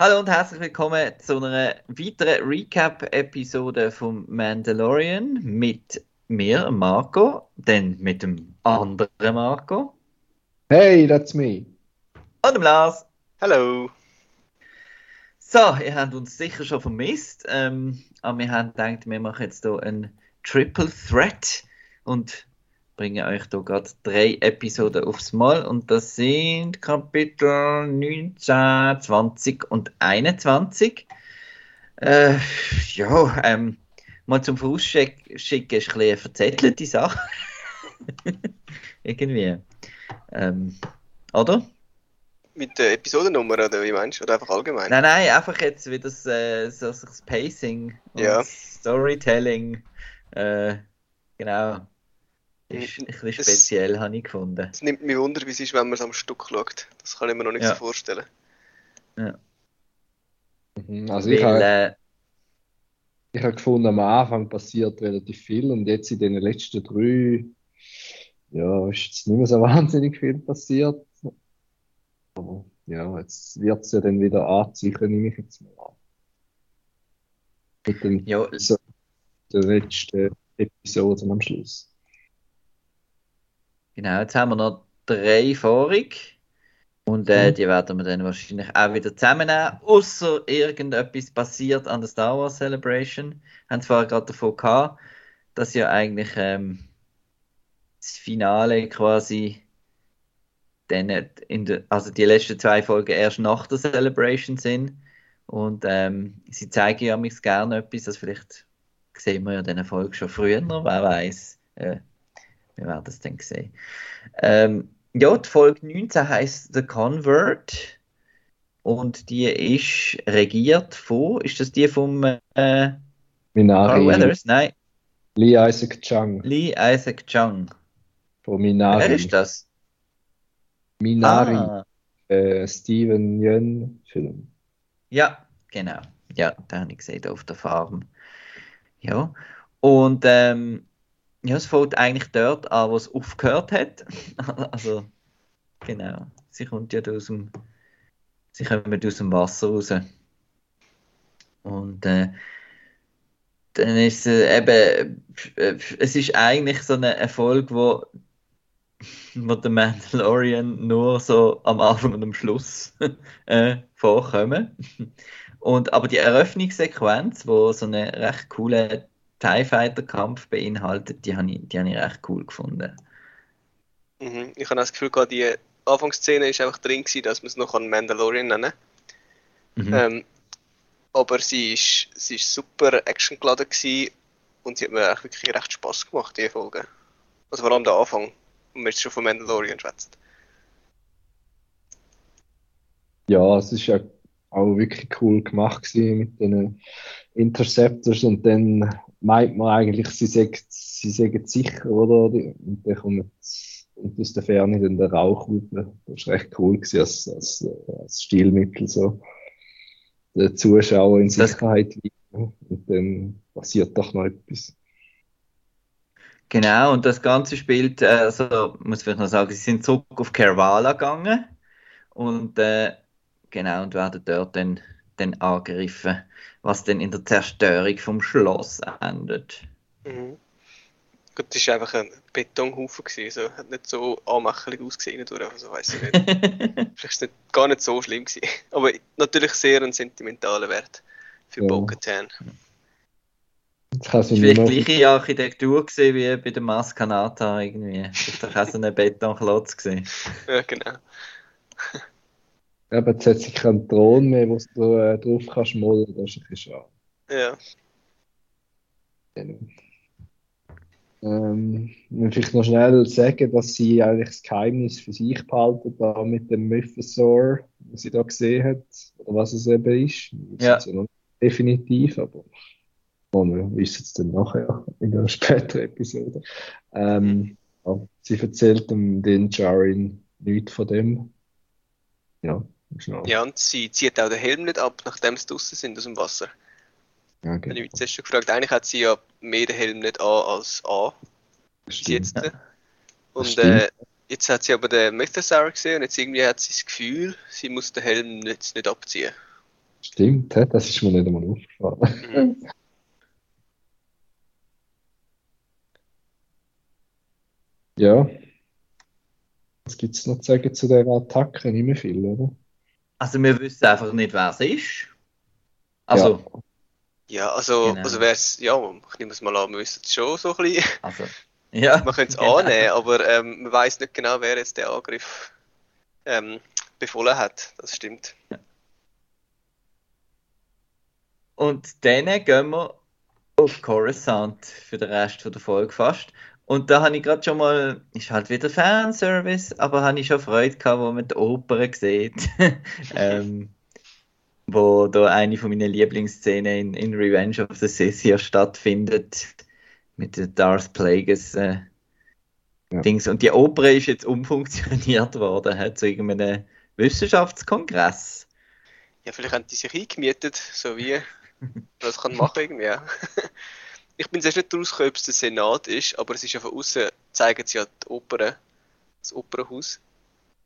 Hallo und herzlich willkommen zu einer weiteren Recap-Episode vom Mandalorian mit mir, Marco, dann mit dem anderen Marco. Hey, that's me. Und dem Lars. Hallo. So, ihr habt uns sicher schon vermisst, ähm, aber wir haben gedacht, wir machen jetzt hier ein Triple Threat und bringen euch hier gerade drei Episoden aufs Mal und das sind Kapitel 19, 20 und 21. Äh, ja, ähm, mal zum Vorausschicken ist ein bisschen eine verzettelte Sache. Irgendwie. Ähm, oder? Mit der Episodennummer oder wie meinst du? Oder einfach allgemein? Nein, nein, einfach jetzt wie das, äh, so das Pacing und Ja. Storytelling. Äh, genau. Ist ein bisschen Es- speziell, habe ich gefunden. Es nimmt mich wunder, wie es ist, wenn man es am Stück schaut. Das kann ich mir noch nicht Ja. so vorstellen. Mhm, Also ich habe äh, ich habe gefunden, am Anfang passiert relativ viel und jetzt in den letzten drei, ja, ist jetzt nicht mehr so wahnsinnig viel passiert. Aber ja, jetzt wird es ja dann wieder anziehen, nehme ich jetzt mal an. Mit den, ja, so, der letzten Episoden am Schluss. Genau, jetzt haben wir noch drei vorig. Und äh, Mhm. die werden wir dann wahrscheinlich auch wieder zusammennehmen, außer irgendetwas passiert an der Star Wars Celebration. Haben zwar gerade davon gehabt, dass ja eigentlich ähm, das Finale quasi dann in der, also die letzten zwei Folgen erst nach der Celebration sind. Und ähm, sie zeigen ja mich gerne etwas, das vielleicht sehen wir ja in dieser Folge schon früher, wer weiß. Äh, wir werden es dann sehen. Ähm, ja, die Folge 19 heißt The Convert und die ist regiert von, ist das die vom äh, Carl Minari, Weathers? Nein, Lee Isaac Chung Lee Isaac Chung. von Wer Minari. ist das? Minari, Ah, äh, Steven Yeun Film. ja, genau. Ja, den habe ich gesehen auf der Farm. Ja, und ähm, ja, es fängt eigentlich dort an, wo es aufgehört hat. Also, genau. Sie kommt ja aus dem, sie kommen aus dem Wasser raus. Und äh, dann ist es eben, äh, es ist eigentlich so eine Erfolg, wo, wo der Mandalorian nur so am Anfang und am Schluss äh, vorkommen. Und, aber die Eröffnungssequenz, wo so einen recht coolen TIE Fighter Kampf beinhaltet, die habe ich, die habe ich recht cool gefunden. Mhm. Ich habe das Gefühl, gehabt, die Anfangsszene ist einfach drin gewesen, dass man es noch an Mandalorian nennen Mhm. ähm, Aber sie ist, sie ist super actiongeladen gewesen und sie hat mir eigentlich wirklich recht Spaß gemacht, die Folge. Also vor allem der Anfang, wenn wir jetzt schon von Mandalorian schwätzen. Ja, es ist ja auch wirklich cool gemacht gewesen mit den Interceptors und dann meint man eigentlich, sie sagen, sie sagen sicher, oder? Und dann kommt, kommt aus der Ferne dann der Rauch raus. Das ist recht cool gewesen als, als, als Stilmittel so. Der Zuschauer in Sicherheit wiegen. und dann passiert doch noch etwas. Genau, und das Ganze spielt, also muss ich noch sagen, sie sind zurück auf Kervala gegangen und äh, genau, und werden dort dann, dann angegriffen, was dann in der Zerstörung vom Schloss endet. Mhm. Gut, das war einfach ein Betonhaufen, gewesen, so. hat nicht so anmächerlich ausgesehen, durch, also weiß ich nicht. Vielleicht ist es nicht, gar nicht so schlimm gewesen. Aber natürlich sehr ein sentimentaler Wert für Ja. Bo-Katan. Vielleicht gleiche Architektur gewesen wie bei der Maskanata irgendwie. Ist doch auch so ein Betonklotz. Ja, genau. Eben, jetzt hat sie keinen Thron mehr, wo du äh, drauf kannst mollen. Das ist ein bisschen schade. Ja. Genau. Ähm, vielleicht noch schnell sagen, dass sie eigentlich das Geheimnis für sich behalten, da mit dem Mythosaur, was sie da gesehen hat, oder was es eben ist. Das Ja. ist ja noch nicht definitiv, aber wir wissen es dann nachher in einer späteren Episode. Ähm, ja, sie erzählt dem den Jarin nichts von dem. Ja, ist noch, ja, und sie zieht auch den Helm nicht ab, nachdem sie draußen sind aus dem Wasser. ja, Habe genau. ich mich zuerst schon gefragt. Eigentlich hat sie ja mehr den Helm nicht an als an. Stimmt. jetzt. Und stimmt. äh, jetzt hat sie aber den Mythosaur gesehen und jetzt irgendwie hat sie das Gefühl, sie muss den Helm jetzt nicht abziehen. Stimmt, das ist mir nicht einmal aufgefallen. Mhm. Ja. Was gibt es noch zu sagen zu dieser Attacke? Nicht mehr viel, oder? Also wir wissen einfach nicht, wer es ist. Also, Ja, also, Genau. also wär's, ja, ich nehme es mal an, wir wissen es schon so ein bisschen. also, ja. Man könnte es genau. annehmen, aber ähm, man weiß nicht genau, wer jetzt den Angriff ähm, befohlen hat. Das stimmt. Und dann gehen wir auf Coruscant für den Rest von der Folge fast. Und da habe ich gerade schon mal, ist halt wieder Fanservice, aber habe ich schon Freude gehabt, wo man die Oper sieht. ähm, wo da eine von meinen Lieblingsszenen in, in Revenge of the Sith hier stattfindet. Mit der Darth Plagueis äh, Ja. Dings. Und die Oper ist jetzt umfunktioniert worden, hat zu irgendeinem Wissenschaftskongress. Ja, vielleicht haben die sich eingemietet, so wie man das kann machen irgendwie. Ich bin zuerst nicht rausgekommen, ob es der Senat ist, aber es ist ja von außen, zeigen sie ja die Oper, das Opernhaus.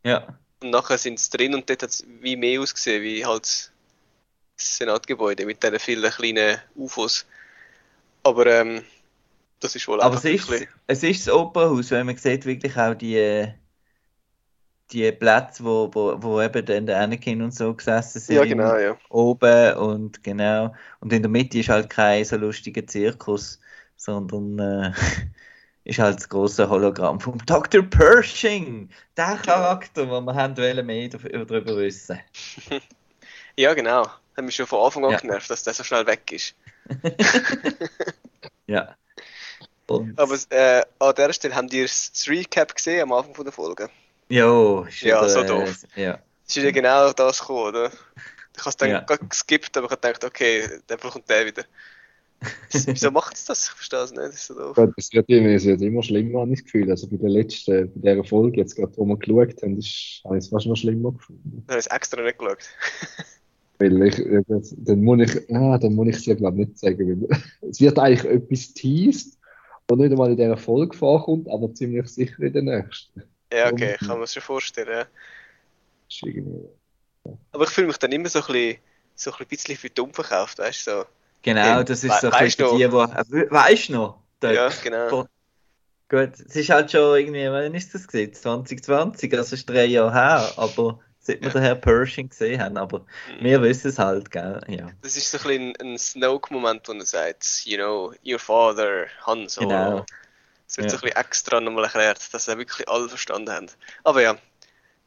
Ja. Und nachher sind sie drin und dort hat es wie mehr ausgesehen, wie halt das Senatgebäude mit diesen vielen kleinen UFOs. Aber ähm, das ist wohl Aber es ist, ein bisschen- es ist das Opernhaus, weil man sieht wirklich auch die, die Plätze, wo, wo, wo eben dann der Anakin und so gesessen sind, Ja, genau, ja. oben und genau. Und in der Mitte ist halt kein so lustiger Zirkus, sondern äh, ist halt das große Hologramm vom Dr. Pershing, der Charakter, wo wir haben wollen mehr darüber darüber wissen. Ja, genau. Hat mich schon von Anfang an Ja. genervt, dass der so schnell weg ist. Ja. Und, Aber äh, an dieser Stelle haben die das Recap gesehen am Anfang von der Folge. Jo, ist Ja, so äh, doof. Ja. Es ist ja genau das gekommen, oder? Ich habe es dann Ja. gerade geskippt, aber ich habe gedacht, okay, dann kommt der wieder. Wieso macht es das? Ich verstehe es nicht, das ist so doof. Gott, Es wird, immer, es wird immer schlimmer, habe ich das Gefühl. Also bei der letzten, bei dieser Folge, jetzt gerade, wo wir geschaut haben, ist, habe ich es fast noch schlimmer gefunden. Ich habe es extra nicht geschaut. Weil ich, das- dann muss ich, ah, dann muss ich es ja glaube nicht sagen, weil es wird eigentlich etwas teased, was nicht einmal in dieser Folge vorkommt, aber ziemlich sicher in der nächsten. Ja, okay, ich kann mir das schon vorstellen. Ist irgendwie, Aber ich fühle mich dann immer so ein bisschen, so ein bisschen für dumm verkauft, weißt du? So. Genau, das ist we- so ein bisschen die, die. äh, Weißt du noch? Dort. Ja, genau. Gut, es ist halt schon irgendwie, wann ist das gewesen? 2020, also ist drei Jahre her, aber seit wir Ja. den Herrn Pershing gesehen haben, aber Mhm. wir wissen es halt, gell? Ja, Das ist so ein bisschen ein Snoke-Moment, wo er sagt, you know, your father, Han Solo. Genau. Es wird so Ja. ein bisschen extra nochmal erklärt, dass er wirklich alle verstanden haben. Aber ja,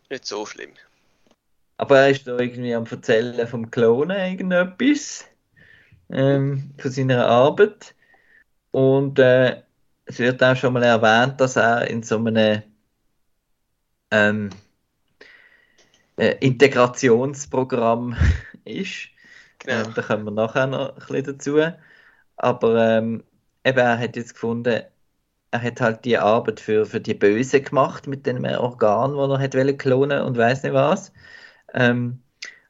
nicht so schlimm. aber er ist da irgendwie am Erzählen vom Klonen irgendetwas, ähm, von seiner Arbeit. Und äh, es wird auch schon mal erwähnt, dass er in so einem ähm, äh, Integrationsprogramm ist. Genau. Ähm, da kommen wir nachher noch ein bisschen dazu. Aber ähm, eben, er hat jetzt gefunden, er hat halt die Arbeit für, für die Böse gemacht mit dem Organ, das er hat wollen klonen und weiß nicht was. Ähm,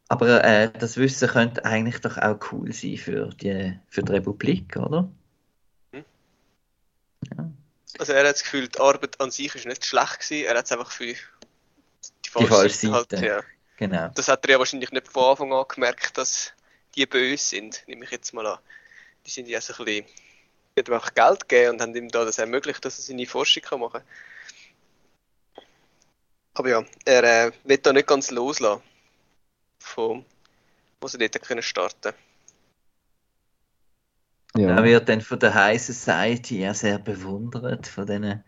aber äh, das Wissen könnte eigentlich doch auch cool sein für die, für die Republik, oder? Also er hat das Gefühl, die Arbeit an sich ist nicht schlecht gewesen, er hat es einfach für die falsche falsche halt, Seite. ja. Genau. Das hat er ja wahrscheinlich nicht von Anfang an gemerkt, dass die böse sind, nehme ich jetzt mal an. Die sind ja so ein bisschen, haben ihm einfach Geld gegeben und haben ihm da das ermöglicht, dass er seine Forschung kann machen kann. Aber ja, er äh, will da nicht ganz loslassen, von wo sie dort können starten ja. Er wird dann von der High Society ja sehr bewundert, von diesen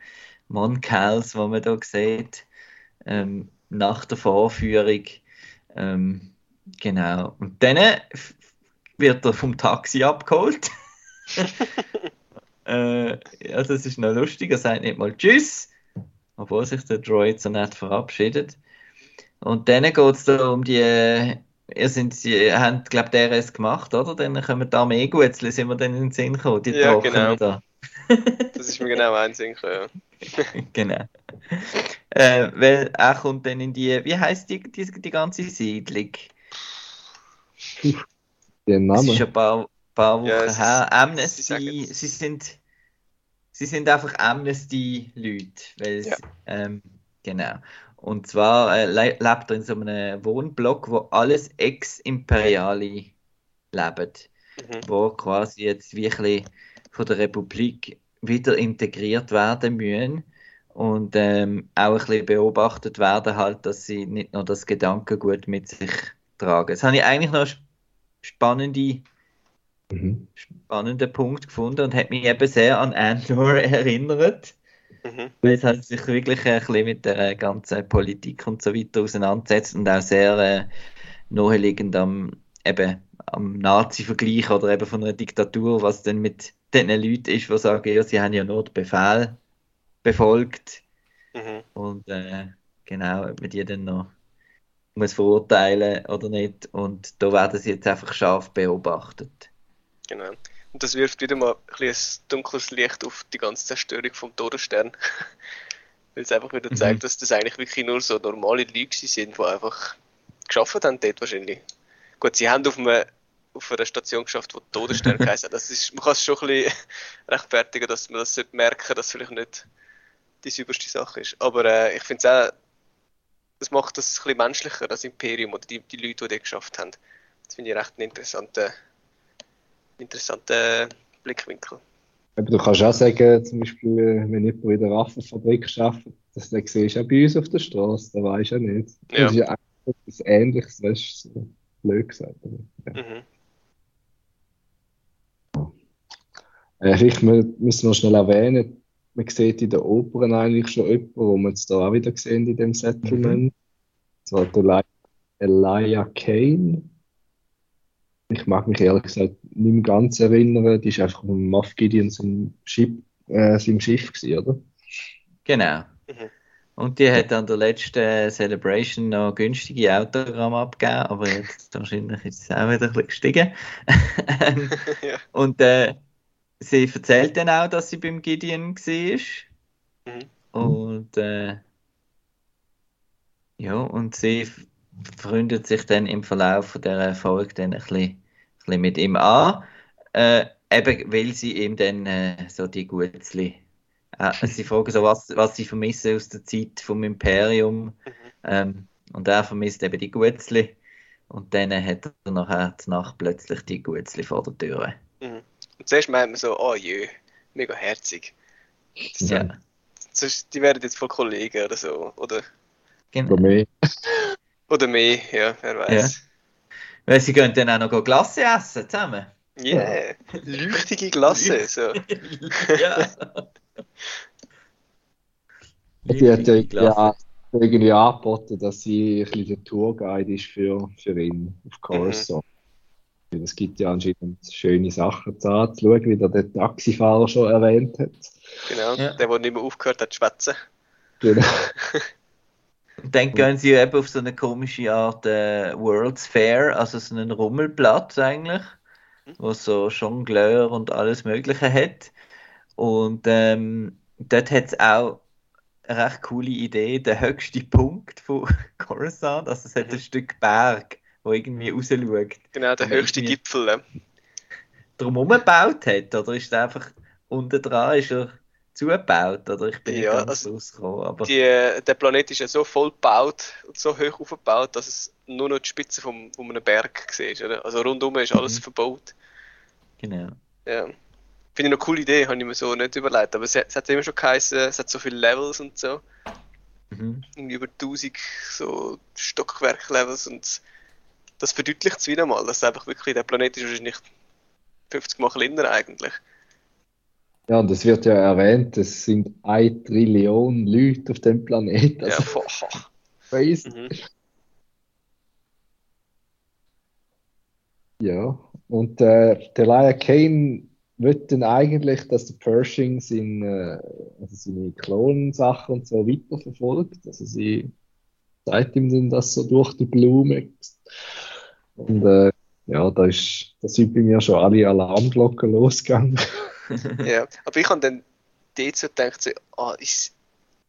Monkerls, die man da sieht, ähm, nach der Vorführung. Ähm, genau. Und dann wird er vom Taxi abgeholt. äh, ja, das ist noch lustig. Er sagt nicht mal Tschüss, obwohl sich der Droid so nett verabschiedet. Und dann geht es da um die. Ihr sind, sie haben, glaube ich, DRS gemacht, oder? Dann kommen die Armeegutzli, sind wir dann in den Sinn gekommen, die Ja, genau. da. Das ist mir genau einsehen ja. Genau. Äh, weil er kommt dann in die, wie heißt die, die, die ganze Siedlung? Den Das ist ein paar, paar Wochen Ja, es ist- her. sie Amnesty, sagen- sie sind, sie sind einfach Amnesty-Leute, Ja. ähm, genau. Und zwar äh, le lebt er in so einem Wohnblock, wo alles Ex-Imperiale leben, Mhm. wo quasi jetzt wirklich von der Republik wieder integriert werden müssen und ähm, auch ein bisschen beobachtet werden, halt, dass sie nicht nur das Gedankengut mit sich tragen. Das habe ich eigentlich noch sp- spannende Mhm. spannenden Punkt gefunden und hat mich eben sehr an Andor erinnert, Mhm. weil es halt sich wirklich ein bisschen mit der ganzen Politik und so weiter auseinandersetzt und auch sehr äh, naheliegend am, eben, am Nazi-Vergleich oder eben von einer Diktatur, was denn mit den Leuten ist, die sagen, ja, sie haben ja nur den Befehl befolgt Mhm. und äh, genau, ob man die dann noch muss verurteilen oder nicht und da werden sie jetzt einfach scharf beobachtet. Genau. Und das wirft wieder mal ein, ein dunkles Licht auf die ganze Zerstörung vom Todesstern. Weil es einfach wieder Mhm. zeigt, dass das eigentlich wirklich nur so normale Leute sind, die einfach geschafft haben dort wahrscheinlich. Gut, sie haben auf, einem, auf einer Station geschafft, wo Todesstern hat. Das ist, man kann es schon ein bisschen rechtfertigen, dass man das merken dass es vielleicht nicht die sauberste Sache ist. Aber äh, ich finde es auch, das macht das ein bisschen menschlicher, das Imperium oder die, die Leute, die dort geschafft haben. Das finde ich recht einen interessanten, interessanten Blickwinkel. Aber du kannst auch sagen, zum Beispiel, wenn jemand in der Waffenfabrik arbeitet, das den siehst du auch bei uns auf der Straße, da du ja nicht. Ja. Das ist ja eigentlich etwas Ähnliches, weißt du, so blöd gesagt. ja. Mhm. Äh, vielleicht mü- müssen wir schnell erwähnen, man sieht in den Opern eigentlich schon jemanden, wo wir jetzt da auch wieder sehen in dem Settlement. Das war der Eli- Elijah Kane. Ich mag mich ehrlich gesagt nicht mehr ganz erinnern, die ist einfach mit Moff Gideon seinem Schiff, äh, seinem Schiff gewesen, oder? Genau. Mhm. Und die hat an der letzten Celebration noch günstige Autogramme abgegeben, aber jetzt wahrscheinlich ist es auch wieder ein bisschen gestiegen. Ja. Und äh, sie erzählt dann auch, dass sie beim Gideon war. Mhm. Und äh, ja, und sie freundet sich dann im Verlauf von dieser Folge dann ein bisschen, ein bisschen mit ihm an. Äh, eben, weil sie ihm dann äh, so die Gutzli. Äh, sie fragen so, was, was sie vermissen aus der Zeit vom Imperium. Mhm. Ähm, und er vermisst eben die Gutzli. Und dann hat er nachher Nacht plötzlich die Gutzli vor der Tür. Mhm. Und zuerst meint man so, oh jö, mega herzig. Das, Ja, Sonst, die werden jetzt voll Kollegen oder so. Oder, genau. oder mehr, ja, wer weiß. Weil sie gehen dann auch noch Glasse essen zusammen. Yeah, leuchtige Glasse. So. ja. Die hat ja, ja irgendwie angeboten, dass sie ein bisschen der Tourguide ist für, für ihn auf Coruscant. Weil Es gibt ja anscheinend schöne Sachen zu anzuschauen, wie der, der Taxifahrer schon erwähnt hat. Genau, Ja. der, der nicht mehr aufgehört hat zu schwätzen. Genau. Und dann gehen sie eben auf so eine komische Art äh, World's Fair, also so einen Rummelplatz eigentlich, Mhm. wo so Jongleur und alles Mögliche hat. Und ähm, dort hat es auch eine recht coole Idee, der höchste Punkt von Coruscant, also es hat Mhm. ein Stück Berg, wo irgendwie rausschaut, Genau, der höchste Gipfel. äh. drumherum gebaut hat, oder ist einfach unten dran, ist er zugebaut, oder ich bin nicht Ja, ganz also rausgekommen, aber Die, äh, der Planet ist ja so voll gebaut und so hoch aufgebaut, dass es nur noch die Spitze vom, von einem Berg siehst. Oder? Also rundum ist alles Mhm. verbaut. genau. Ja. Finde ich eine coole Idee, habe ich mir so nicht überlegt. Aber es, hat- es hat immer schon geheißen, es hat so viele Levels und so. Mhm. Über 1000 so Stockwerk-Levels und das verdeutlicht es wieder mal, dass einfach wirklich der Planet ist wahrscheinlich 50 Mal kleiner eigentlich. Ja, und es wird ja erwähnt, es sind eine Trillion Leute auf dem Planeten. Ja, Also boah. crazy. Mhm. Ja, und äh, der Elijah Kane will dann eigentlich, dass der Pershing sein, äh, also seine Klonsachen und so weiterverfolgt. Also sie zeigt ihm dann das so durch die Blume. Und äh, ja, da ist, da sind bei mir schon alle Alarmglocken losgegangen. Ja, aber ich habe dann dort so gedacht, so, ah, ist,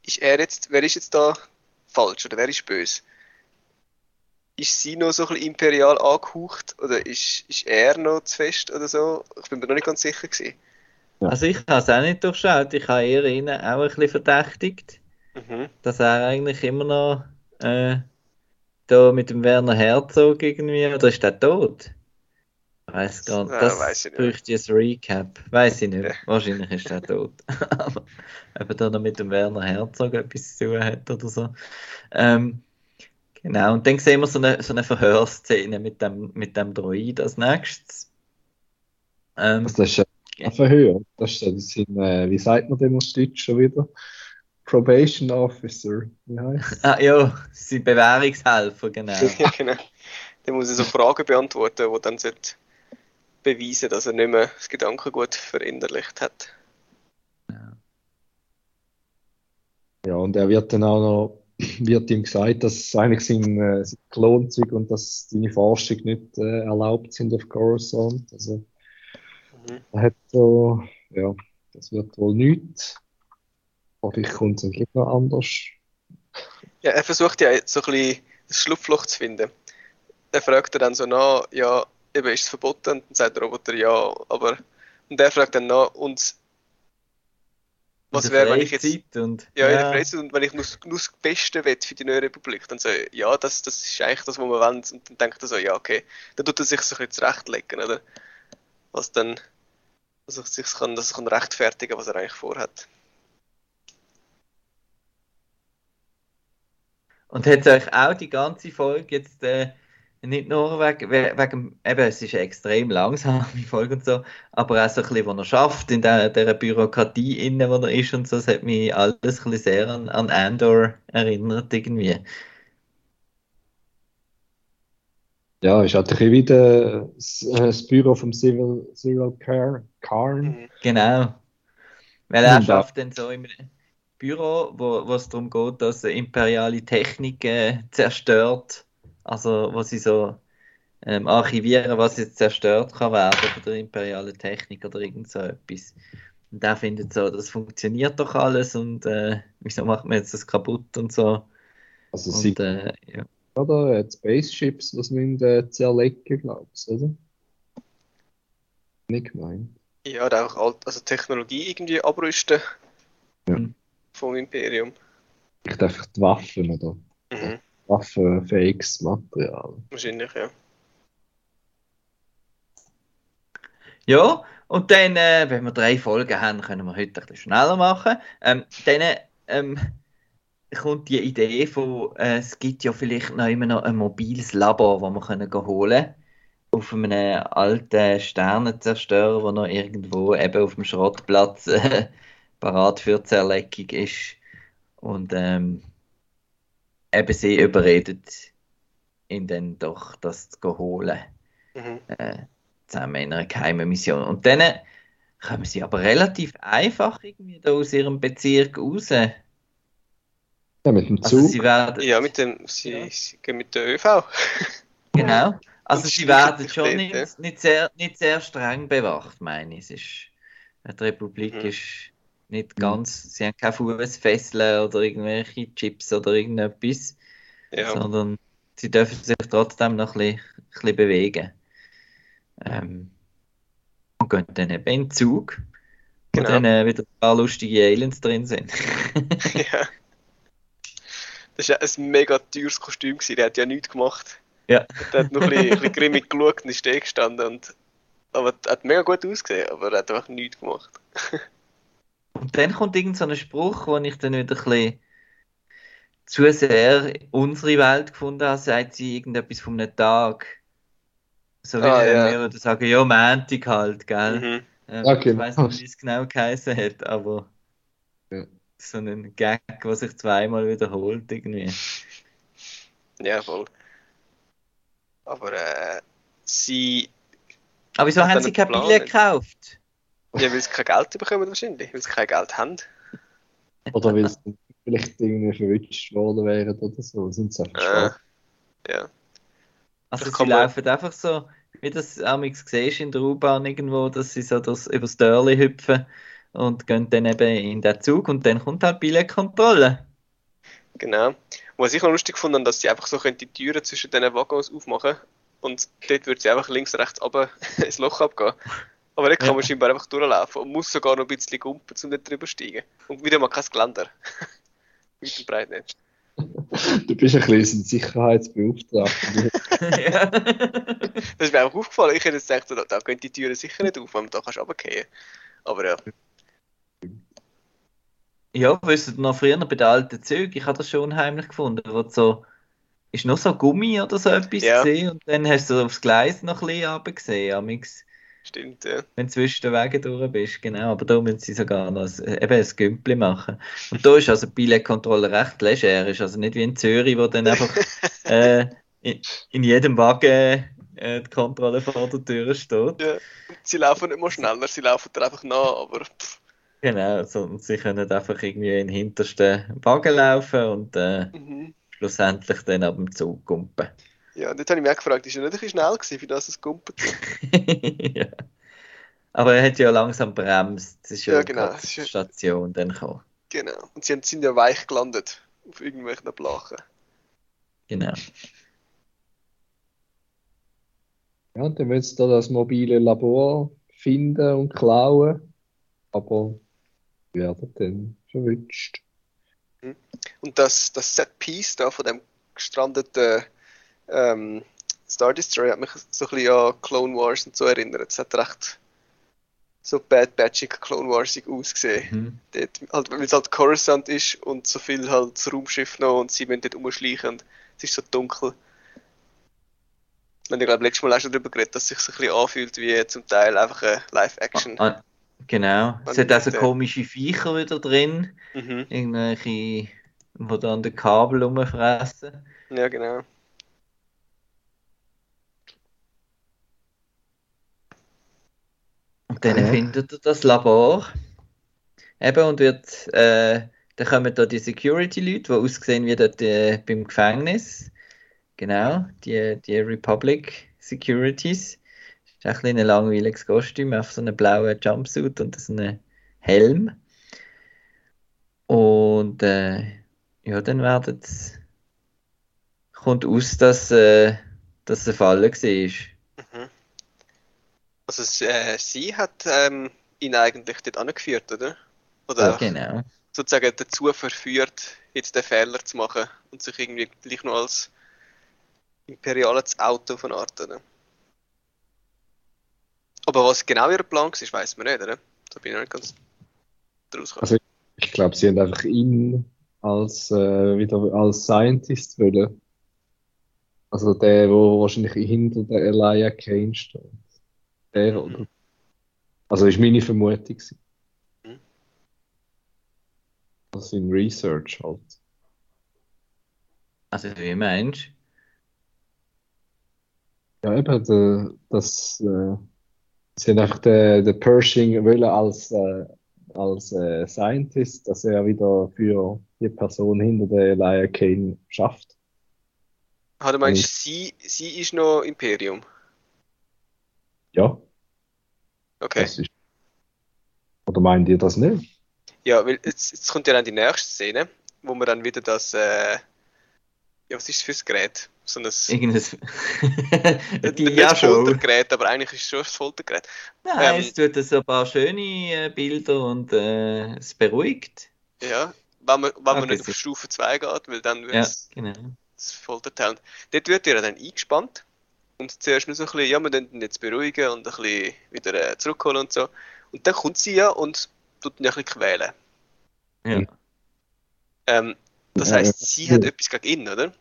ist er jetzt, wer ist jetzt da falsch oder wer ist böse? Ist sie noch so ein bisschen imperial angehaucht oder ist, ist er noch zu fest oder so? Ich bin mir noch nicht ganz sicher gewesen. Also ich habe es auch nicht durchschaut, ich habe eher ihn auch ein bisschen verdächtigt. Mhm. dass er eigentlich immer noch äh, da mit dem Werner Herzog irgendwie, oder ist der tot? Ich weiß gar nicht. Ja, Das weiss ich nicht. bräuchte ich ein Recap. Weiß ich nicht. Ja. Wahrscheinlich ist der tot. Aber ob er da noch mit dem Werner Herzog etwas zu tun hat oder so. Ähm, genau, und dann sehen wir so eine, so eine Verhörszene mit dem, mit dem Droid als nächstes. Ähm, das ist ja ein Verhör. Das ist ja sind, äh, wie sagt man dem auf Deutsch schon wieder? Probation Officer. Wie heißt ah, ja, sein Bewährungshelfer, genau. ja, genau. Dann muss er so Fragen beantworten, die dann sollte beweisen, dass er nicht mehr das Gedankengut verinnerlicht hat. Ja, und er wird dann auch noch, wird ihm gesagt, dass eigentlich sein, äh, sein Klon sei und dass seine Forschung nicht äh, erlaubt sind auf Coruscant. Also, Mhm. er hat so, ja, das wird wohl nichts. Aber ich kommt es gleich noch anders. Ja, er versucht ja so ein bisschen ein Schlupfloch zu finden. Er fragt dann so nach, ja, eben ist es verboten? Und dann sagt der Roboter ja, aber. Und er fragt dann nach, und was wäre, wenn ich jetzt. Und, Ja, in der Freizeit und wenn ich nur, nur das Beste will für die neue Republik, dann so, ja, das, das ist eigentlich das, was wir wollen. Und dann denkt er so, ja, okay. Dann tut er sich so ein bisschen zurechtlegen, oder? Was dann, er sich kann, dass er kann rechtfertigen was er eigentlich vorhat. Und hat euch auch die ganze Folge jetzt äh, nicht nur wegen, we- wegen, eben, es ist eine extrem langsame Folge und so, aber auch so ein bisschen, was er schafft in der, der Bürokratie innen, wo er ist und so, das hat mich alles ein bisschen sehr an, an Andor erinnert irgendwie. Ja, ist halt ein bisschen wie der- das, äh, das Büro vom Civil, Civil Car, Karn. Mhm. Genau. Weil er schafft dann so im Büro, wo, wo es darum geht, dass er imperiale Technik äh, zerstört. Also, wo sie so ähm, archivieren, was jetzt zerstört kann werden von der imperialen Technik oder irgend so etwas. Und er findet so, das funktioniert doch alles und äh, wieso macht man jetzt das kaputt und so. Also sie, Und äh, ja. oder? Er hat Spaceships, was müssen äh, zerlegen, glaubst du, oder? Nicht gemeint. Ja, oder auch alt, also Technologie irgendwie abrüsten Ja. vom Imperium. Vielleicht einfach die Waffen, oder? Mhm. Waffenfähiges Material. Wahrscheinlich, ja. Ja, und dann, äh, wenn wir drei Folgen haben, können wir heute ein bisschen schneller machen. Ähm, dann ähm, kommt die Idee von, äh, es gibt ja vielleicht noch immer noch ein mobiles Labor, das wir können holen auf einem alten Sternenzerstörer, der noch irgendwo eben auf dem Schrottplatz äh, parat für Zerleckung ist. Und ähm, eben sie überredet ihn dann doch, das zu holen Mhm. äh, zusammen in einer geheimen Mission. Und dann kommen sie aber relativ einfach irgendwie da aus ihrem Bezirk raus. Ja, mit dem Also Zug. sie werden, Ja, mit dem, sie, Ja. sie gehen mit der ÖV. genau. Also Und sie werden schon nicht, nicht, sehr, nicht sehr streng bewacht, meine ich. Es ist, die Republik Mhm. ist nicht ganz, sie haben keine Fußfesseln oder irgendwelche Chips oder irgendetwas, Ja. sondern sie dürfen sich trotzdem noch ein bisschen, ein bisschen bewegen. Ähm, und gehen dann eben in den Zug, wo Genau. dann äh, wieder ein paar lustige Aliens drin sind. ja. Das war ein mega teures Kostüm. Gewesen. Der hat ja nichts gemacht. Ja. Der hat noch ein bisschen, ein bisschen grimmig geschaut und ist stehen gestanden. Und, aber er hat mega gut ausgesehen, aber er hat einfach nichts gemacht. Und dann kommt irgend so ein Spruch, wo ich dann wieder ein bisschen zu sehr unsere Welt gefunden habe, sagt sie irgendetwas von einem Tag. So wie Ah, ja. wir würden sagen, ja, Montag halt, gell? Mhm. Ähm, Ja, Ich genau. weiß nicht, wie es genau geheißen hat, aber Ja. so ein Gag, der sich zweimal wiederholt irgendwie. Ja, voll. Aber äh, sie. Aber wieso haben sie dann kein ein Billett Plan, gekauft? Ja, weil sie kein Geld bekommen wahrscheinlich. Weil sie kein Geld haben. Oder weil sie vielleicht irgendwie verwünscht worden wären oder so. Sind sie einfach Äh, schwach. ja. Also Das sie kann man- laufen einfach so, wie das amix siehst in der U-Bahn irgendwo, dass sie so das, übers Dörli hüpfen und gehen dann eben in den Zug und dann kommt halt Billetkontrolle. Genau. Was ich noch lustig fand, dass sie einfach so können die Türen zwischen diesen Waggons aufmachen und dort wird sie einfach links, rechts runter ins Loch abgehen. Aber dort kann Ja. man scheinbar einfach durchlaufen und muss sogar noch ein bisschen gumpen, um dort drüber zu steigen. Und wieder mal kein Geländer. Weit und breit nicht. Du bist ein bisschen ein Sicherheitsbeauftragter. ja. Das ist mir auch aufgefallen. Ich hätte jetzt gedacht, da, da gehen die Türen sicher nicht auf, wenn da kannst du runterfallen. Aber ja. Ja, wisst ihr noch früher bei den alten Zügen, ich habe das schon unheimlich gefunden, wo du so, ist noch so Gummi oder so etwas Ja. gesehen und dann hast du aufs Gleis noch ein bisschen runtergesehen, amix, Stimmt, ja. wenn du zwischen den Wegen durch bist, genau, aber da müssen sie sogar noch ein, eben ein Gümpli machen. Und da ist also die Billetkontrolle recht leger, ist also nicht wie in Zürich, wo dann einfach äh, in, in jedem Wagen äh, die Kontrolle vor der Tür steht. ja. Sie laufen nicht mal schneller, sie laufen dir einfach nach, aber pff, Genau, sondern sie können einfach irgendwie in den hintersten Wagen laufen und äh, mhm. schlussendlich dann ab dem Zug kumpen. Ja, dort habe ich mich auch gefragt, ist er nicht ein bisschen schnell gewesen, für das es gumpert? ja. Aber er hat ja langsam bremst. Es ist ja, Ja, genau. die Station dann gekommen. Genau. Und sie haben- sind ja weich gelandet auf irgendwelchen Blachen. Genau. Ja, und dann müssen sie da das mobile Labor finden und klauen. Aber werden dann verwünscht. Und das, das Set-Piece da von dem gestrandeten ähm, Star Destroyer hat mich so ein bisschen an Clone Wars und so erinnert. Es hat recht so Bad Batchig Clone Warsig ausgesehen. Mhm. Dort, halt, weil es halt Coruscant ist und so viel halt das Raumschiff noch und sie müssen dort rumschleichen und es ist so dunkel. Und ich glaube, letztes Mal hast du darüber geredet, dass es sich so ein bisschen anfühlt wie zum Teil einfach eine Live-Action. Ah, genau. Es hat auch so komische Viecher wieder drin. Mhm. Irgendwelche, die da an den Kabel rumfressen. Ja, genau. Und dann Ja. findet er das Labor. Eben, und wird, äh, dann kommen da die Security-Leute, die aussehen wie dort äh, beim Gefängnis. Genau, die, die Republic Securities. ist ein bisschen ein langweiliges Kostüm, auf so einen blauen Jumpsuit und so einen Helm. Und äh, ja, dann werden kommt aus, dass, äh, dass es ein Fall war. Also äh, sie hat ähm, ihn eigentlich dort angeführt, oder? Oder Ja, genau. sozusagen dazu verführt, jetzt den Fehler zu machen und sich irgendwie gleich noch als imperiales Auto von Art, oder? Aber was genau ihr Plan war, weiß man nicht, oder? Da bin ich noch nicht ganz draus gekommen. Also ich glaube, sie haben einfach ihn als äh, wieder als Scientist wollen. Also der, wo wahrscheinlich hinter der Elia Kane steht. Der, Mhm. oder? Also ist meine Vermutung. Mhm. Also in Research halt. Also, wie meinst du? Ja, eben, der, das, äh, sie haben einfach den, den Pershing wollen als, äh, als äh, Scientist, dass er wieder für die Person hinter der Elia Kane schafft. Ah, du meinst, sie, sie ist noch Imperium? Ja, Okay. das ist. Oder meint ihr das nicht? Ja, weil jetzt, jetzt kommt ja dann die nächste Szene, wo man dann wieder das, äh, ja, was ist das für ein Gerät? So ein, Irgendein nicht das Dia-Show. Foltergerät, aber eigentlich ist es schon ein Foltergerät. Nein, Ähm, es tut so ein paar schöne äh, Bilder und äh, es beruhigt. Ja, wenn man, wenn man Okay, nicht auf Stufe 2 geht, weil dann wird Ja, es genau. das Foltertalent. Dort wird ihr dann eingespannt und zuerst nur so ein bisschen, ja, wir können ihn jetzt beruhigen und ein bisschen wieder äh, zurückholen und so. Und dann kommt sie ja und tut ihn ein bisschen quälen. Ja. Ähm, das Ja, heisst, ja. sie hat etwas gegen ihn, oder?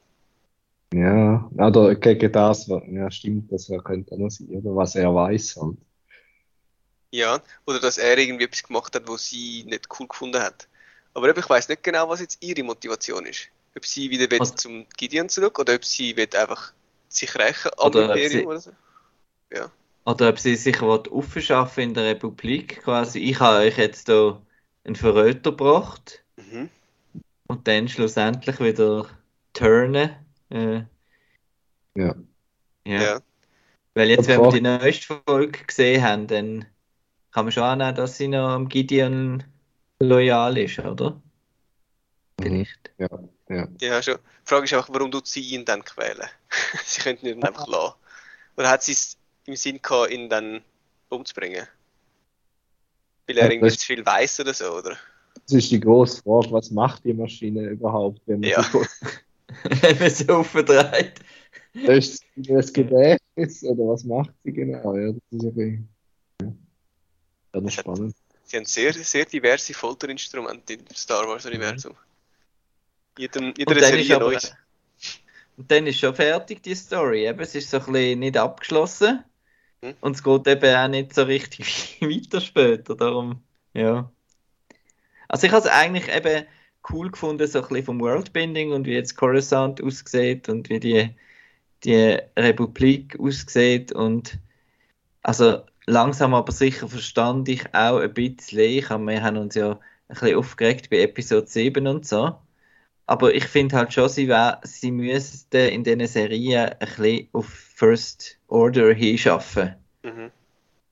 Ja, oder gegen das, was- ja, stimmt, das könnte auch noch sein, oder was er weiß halt. Ja, oder dass er irgendwie etwas gemacht hat, was sie nicht cool gefunden hat. Aber ich weiß nicht genau, was jetzt ihre Motivation ist. Ob sie wieder will zum Gideon zurück oder ob sie will einfach sich rächen am Oder ob Imperium sie- oder so. Oder ob sie sich aufschaffen in der Republik quasi. Ich habe euch jetzt hier einen Verräter gebracht Mhm. und dann schlussendlich wieder turnen. Äh, Ja. ja. Ja. Weil jetzt, wenn wir die neueste Folge gesehen haben, dann kann man schon annehmen, dass sie noch am Gideon loyal ist, oder? Mhm. Vielleicht. Ja, ja. Ja, schon. Die Frage ist einfach, warum tut sie ihn dann quälen? sie könnten ihn einfach lassen. Oder hat sie es im Sinn gehabt, ihn dann umzubringen? Weil er irgendwie das- zu viel weiß oder so, oder? Das ist die große Frage, was macht die Maschine überhaupt, wenn man Ja. sie Wenn man sie aufdreht. löscht sie das Gedächtnis oder was macht sie genau? Ja, das ist bisschen, ja. Das ist spannend. Sie haben sehr, sehr diverse Folterinstrumente im Star Wars-Universum. Jedem, jeder Und dann, ist Serie aber, und dann ist schon fertig, die Story. Eben, es ist so ein bisschen nicht abgeschlossen. Hm. Und es geht eben auch nicht so richtig weiter später. Darum, ja. Also ich habe es eigentlich eben cool gefunden, so ein bisschen vom Worldbuilding und wie jetzt Coruscant aussieht und wie die, die Republik aussieht. Und also langsam aber sicher verstand ich auch ein bisschen. Ich hab, wir haben uns ja ein bisschen aufgeregt bei Episode 7 und so. Aber ich finde halt schon, sie, wär, sie müssten in diesen Serien ein bisschen auf First Order hinschaffen. Mhm.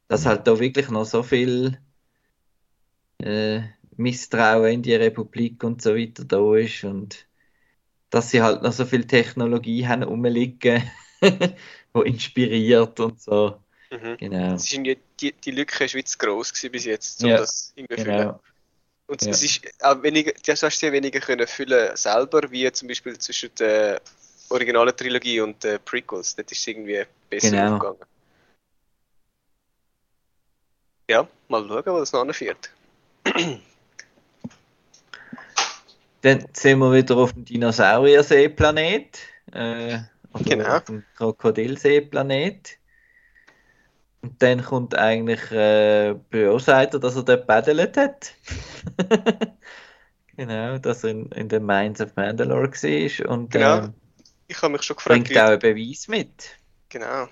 Dass halt da wirklich noch so viel äh, Misstrauen in die Republik und so weiter da ist und dass sie halt noch so viel Technologie haben rumliegen, wo inspiriert und so. Mhm. Genau. Die, die Lücke ist wie zu gross bis jetzt, um Ja, das irgendwie füllen. Und Ja. es ist auch weniger, das hast du sehr weniger können füllen selber, wie zum Beispiel zwischen der originalen Trilogie und den Prequels. Dort ist irgendwie besser Genau. aufgegangen. Ja, mal schauen, wo das noch anführt. Dann sind wir wieder auf dem Dinosaurierseeplanet. Äh, oder Genau. auf dem Krokodilseeplanet. Und dann kommt eigentlich äh, Bro sagt er, dass er dort paddelt hat. genau, dass er in, in den Mines of Mandalore war. Und Genau. ähm, Ich habe mich schon gefragt, bringt auch einen Beweis mit. genau.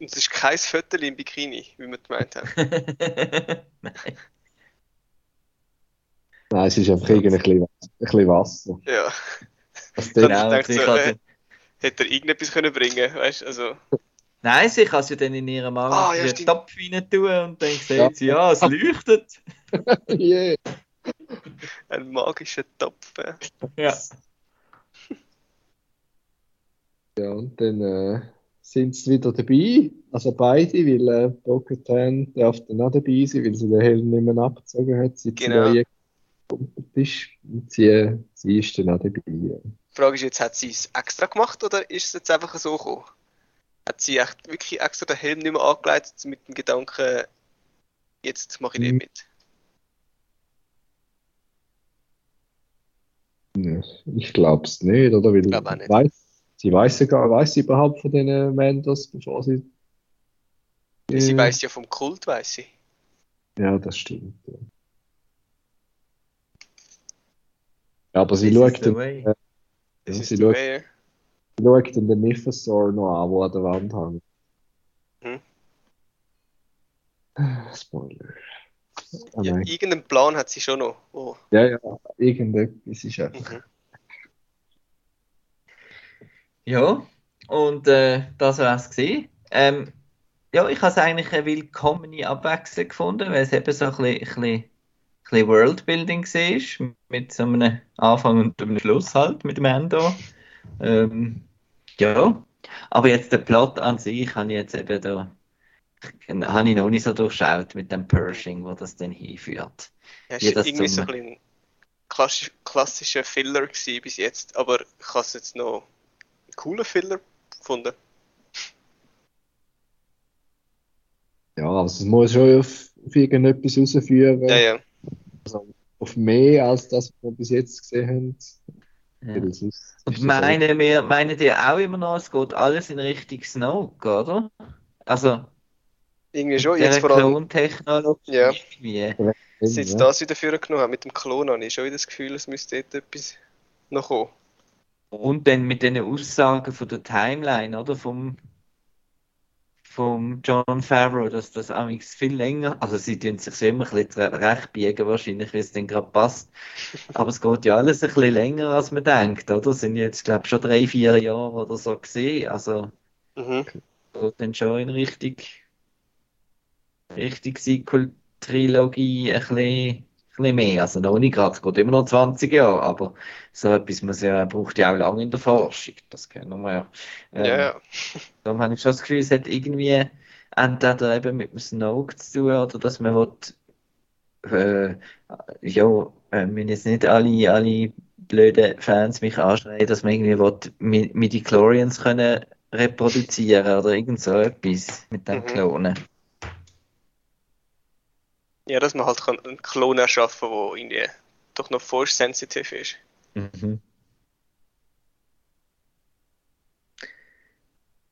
Und es ist kein Viertel im Bikini, wie wir gemeint haben. Nein. Nein, es ist einfach irgendwie ein bisschen, Wasser. Ja, Das Ich Genau, dachte sie so, äh, hätte er irgendetwas können bringen, weißt du? Also, Nein, sie kann sie dann in ihrem Magen Ah, ja. Topf rein tun und dann sieht Ja. sie, ja, es leuchtet. yeah. ein magischer Topf. Ja. Ja, und dann äh, sind sie wieder dabei. Also beide, weil äh, Bo-Katan darf dann auch dabei sein, weil sie den Helm nicht mehr abgezogen hat, Genau. sie eingekommen ist. Und sie, äh, sie ist dann auch dabei. ja. Die Frage ist jetzt, hat sie es extra gemacht oder ist es jetzt einfach so gekommen? Hat sie echt wirklich extra den Helm nicht mehr angelegt mit dem Gedanken, jetzt mache ich nicht Mhm. mit? Ja, Ich glaube es nicht, oder? Weil Glaub auch nicht. Weiß, sie weiß ja gar, weiß sie überhaupt von den Manders, bevor sie. Sie äh, weiß ja vom Kult, weiß sie. Ja, das stimmt. Ja. Ja, aber sie This schaut, ja, ist sie schaut, Way. Schaut dann den Mythosaur noch an, wo an der Wand hängt. Mhm. Spoiler. Ah, Ja, irgendeinen Plan hat sie schon noch. Oh. Ja, ja, irgendetwas ist einfach. Mhm. Ja, und äh, das war es. Ähm, ja, ich habe es eigentlich eine willkommene Abwechslung gefunden, weil es eben so ein bisschen, ein bisschen, ein bisschen Worldbuilding war, mit so einem Anfang und einem Schluss halt, mit dem Endo. Ähm, ja, aber jetzt der Plot an sich habe ich jetzt eben da, habe ich noch nicht so durchschaut mit dem Pershing, wo das dann hinführt. Ja, es Wie ist das irgendwie so ein bisschen klassisch, klassischer Filler gewesen bis jetzt, aber ich habe es jetzt noch einen coolen Filler gefunden. Ja, also es muss schon auf, auf irgendetwas rausführen. Ja, ja. Also auf mehr als das, was wir bis jetzt gesehen haben. Ja. Und ist das meinen wir, meinen die auch immer noch, es geht alles in Richtung Snoke, oder? Also, Irgendwie schon. Jetzt vor allem, Klontechnologie Ja. irgendwie. seit sie ja. das wieder vorgenommen haben mit dem Klon, habe ich schon wieder das Gefühl, es müsste dort etwas noch kommen. Und dann mit den Aussagen von der Timeline, oder? Vom, vom John Favreau, dass das amigs viel länger, also sie tun sich so immer ein bisschen recht biegen, wahrscheinlich, wie es dann gerade passt. Aber es geht ja alles ein bisschen länger, als man denkt, oder? Es sind jetzt, glaube ich, schon drei, vier Jahre oder so gesehen. Also, Mhm. geht dann schon in Richtung, Richtung Sequel-Trilogie ein bisschen, bisschen mehr. Also noch nicht gerade, es geht immer noch 20 Jahre, aber so etwas muss ja, braucht ja auch lange in der Forschung. Das kennen wir ja. Ähm, Ja, ja. Darum habe ich schon das Gefühl, es hat irgendwie entweder eben mit dem Snoke zu tun oder dass man will, äh, ja, äh, müssen jetzt nicht alle, alle blöden Fans mich anschreien, dass man irgendwie will, Mi- Midi-Chlorians können reproduzieren oder irgend so etwas mit dem Mhm. Klonen. Ja, dass man halt kann einen Klon erschaffen kann, der irgendwie doch noch force-sensitive ist. Mhm.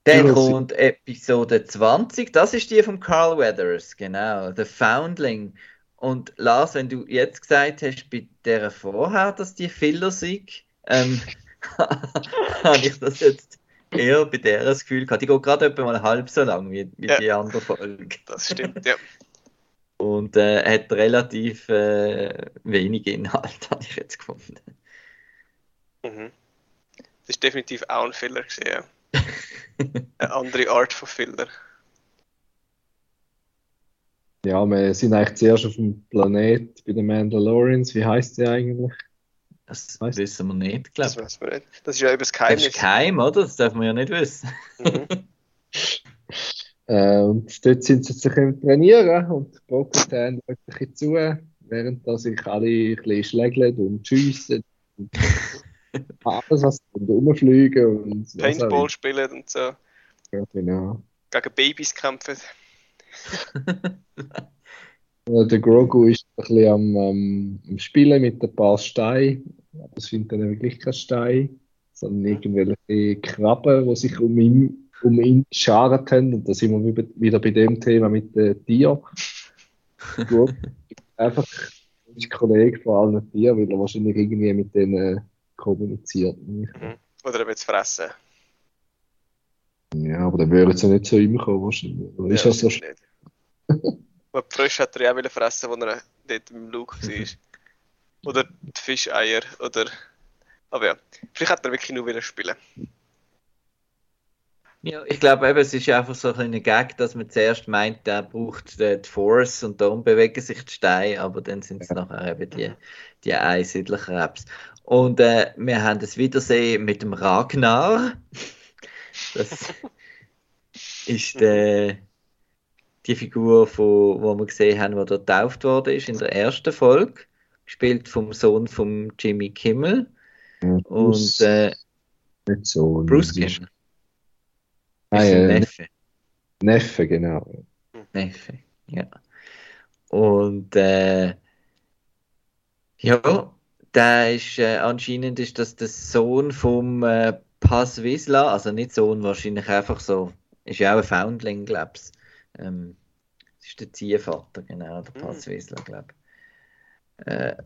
Dann kommt Episode 20, das ist die von Carl Weathers, genau, The Foundling. Und Lars, wenn du jetzt gesagt hast, bei der vorher, dass die Filler sind, ähm, habe ich das jetzt eher bei der das Gefühl gehabt. Die geht gerade etwa mal halb so lang wie, wie Ja. die andere Folge. Das stimmt, ja. Und äh, hat relativ äh, wenig Inhalt, habe ich jetzt gefunden. Mhm. Das ist definitiv auch ein Filler gewesen, ja. Eine andere Art von Filler. Ja, wir sind eigentlich zuerst auf dem Planet bei den Mandalorians. Wie heißt der eigentlich? Das Weißt- wissen wir nicht, Das glaube ich. weiß man nicht. Das ist ja über das Das ist geheim, oder? Das darf man ja nicht wissen. Mhm. Äh, und dort sind sie sich am Trainieren und Bo-Katan schaut ein bisschen zu, während da sich alle ein bisschen schlägeln und schiessen und alles, was und rumfliegen und Paintball spielen und so. immer. Genau. Gegen Babys kämpfen. Ja, Der Grogu ist ein bisschen am, am, am Spielen mit ein paar Steinen. Aber es sind dann wirklich keine Steine, sondern irgendwelche Krabben, die sich um ihn, um ihn geschart haben. Und da sind wir wieder- bei dem Thema mit den Tieren. Grogu ist einfach ein Kollege von allen Tieren, weil er wahrscheinlich irgendwie mit denen kommuniziert. Oder er will es fressen. Ja, aber dann würden sie nicht zu ihm kommen, wahrscheinlich. Oder ist das so nicht. Und die Frösche hat er ja auch fressen, als er dort im Luke war. Oder die Fischeier. Oder... Aber ja, vielleicht hat er wirklich nur wollen spielen. Ja, ich glaube eben, es ist einfach so ein kleiner Gag, dass man zuerst meint, der braucht äh, die Force und darum bewegen sich die Steine, aber dann sind es nachher eben die, die Einsiedler-Krebs. Und äh, wir haben das Wiedersehen mit dem Ragnar. Das ist der, die Figur, von, wo wir gesehen haben, die dort getauft worden ist in der ersten Folge, gespielt vom Sohn von Jimmy Kimmel und äh. Bruce Kimmel. Ah, ist ja, Neffe. Neffe, genau. Neffe, ja. Und äh, ja, der ist äh, anscheinend ist das der Sohn vom äh, Paz Vizsla, also nicht Sohn, wahrscheinlich einfach so, ist ja auch ein Foundling, glaub's. Ähm, das ist der Ziehvater, genau, der Paz Vizsla, glaub. Äh,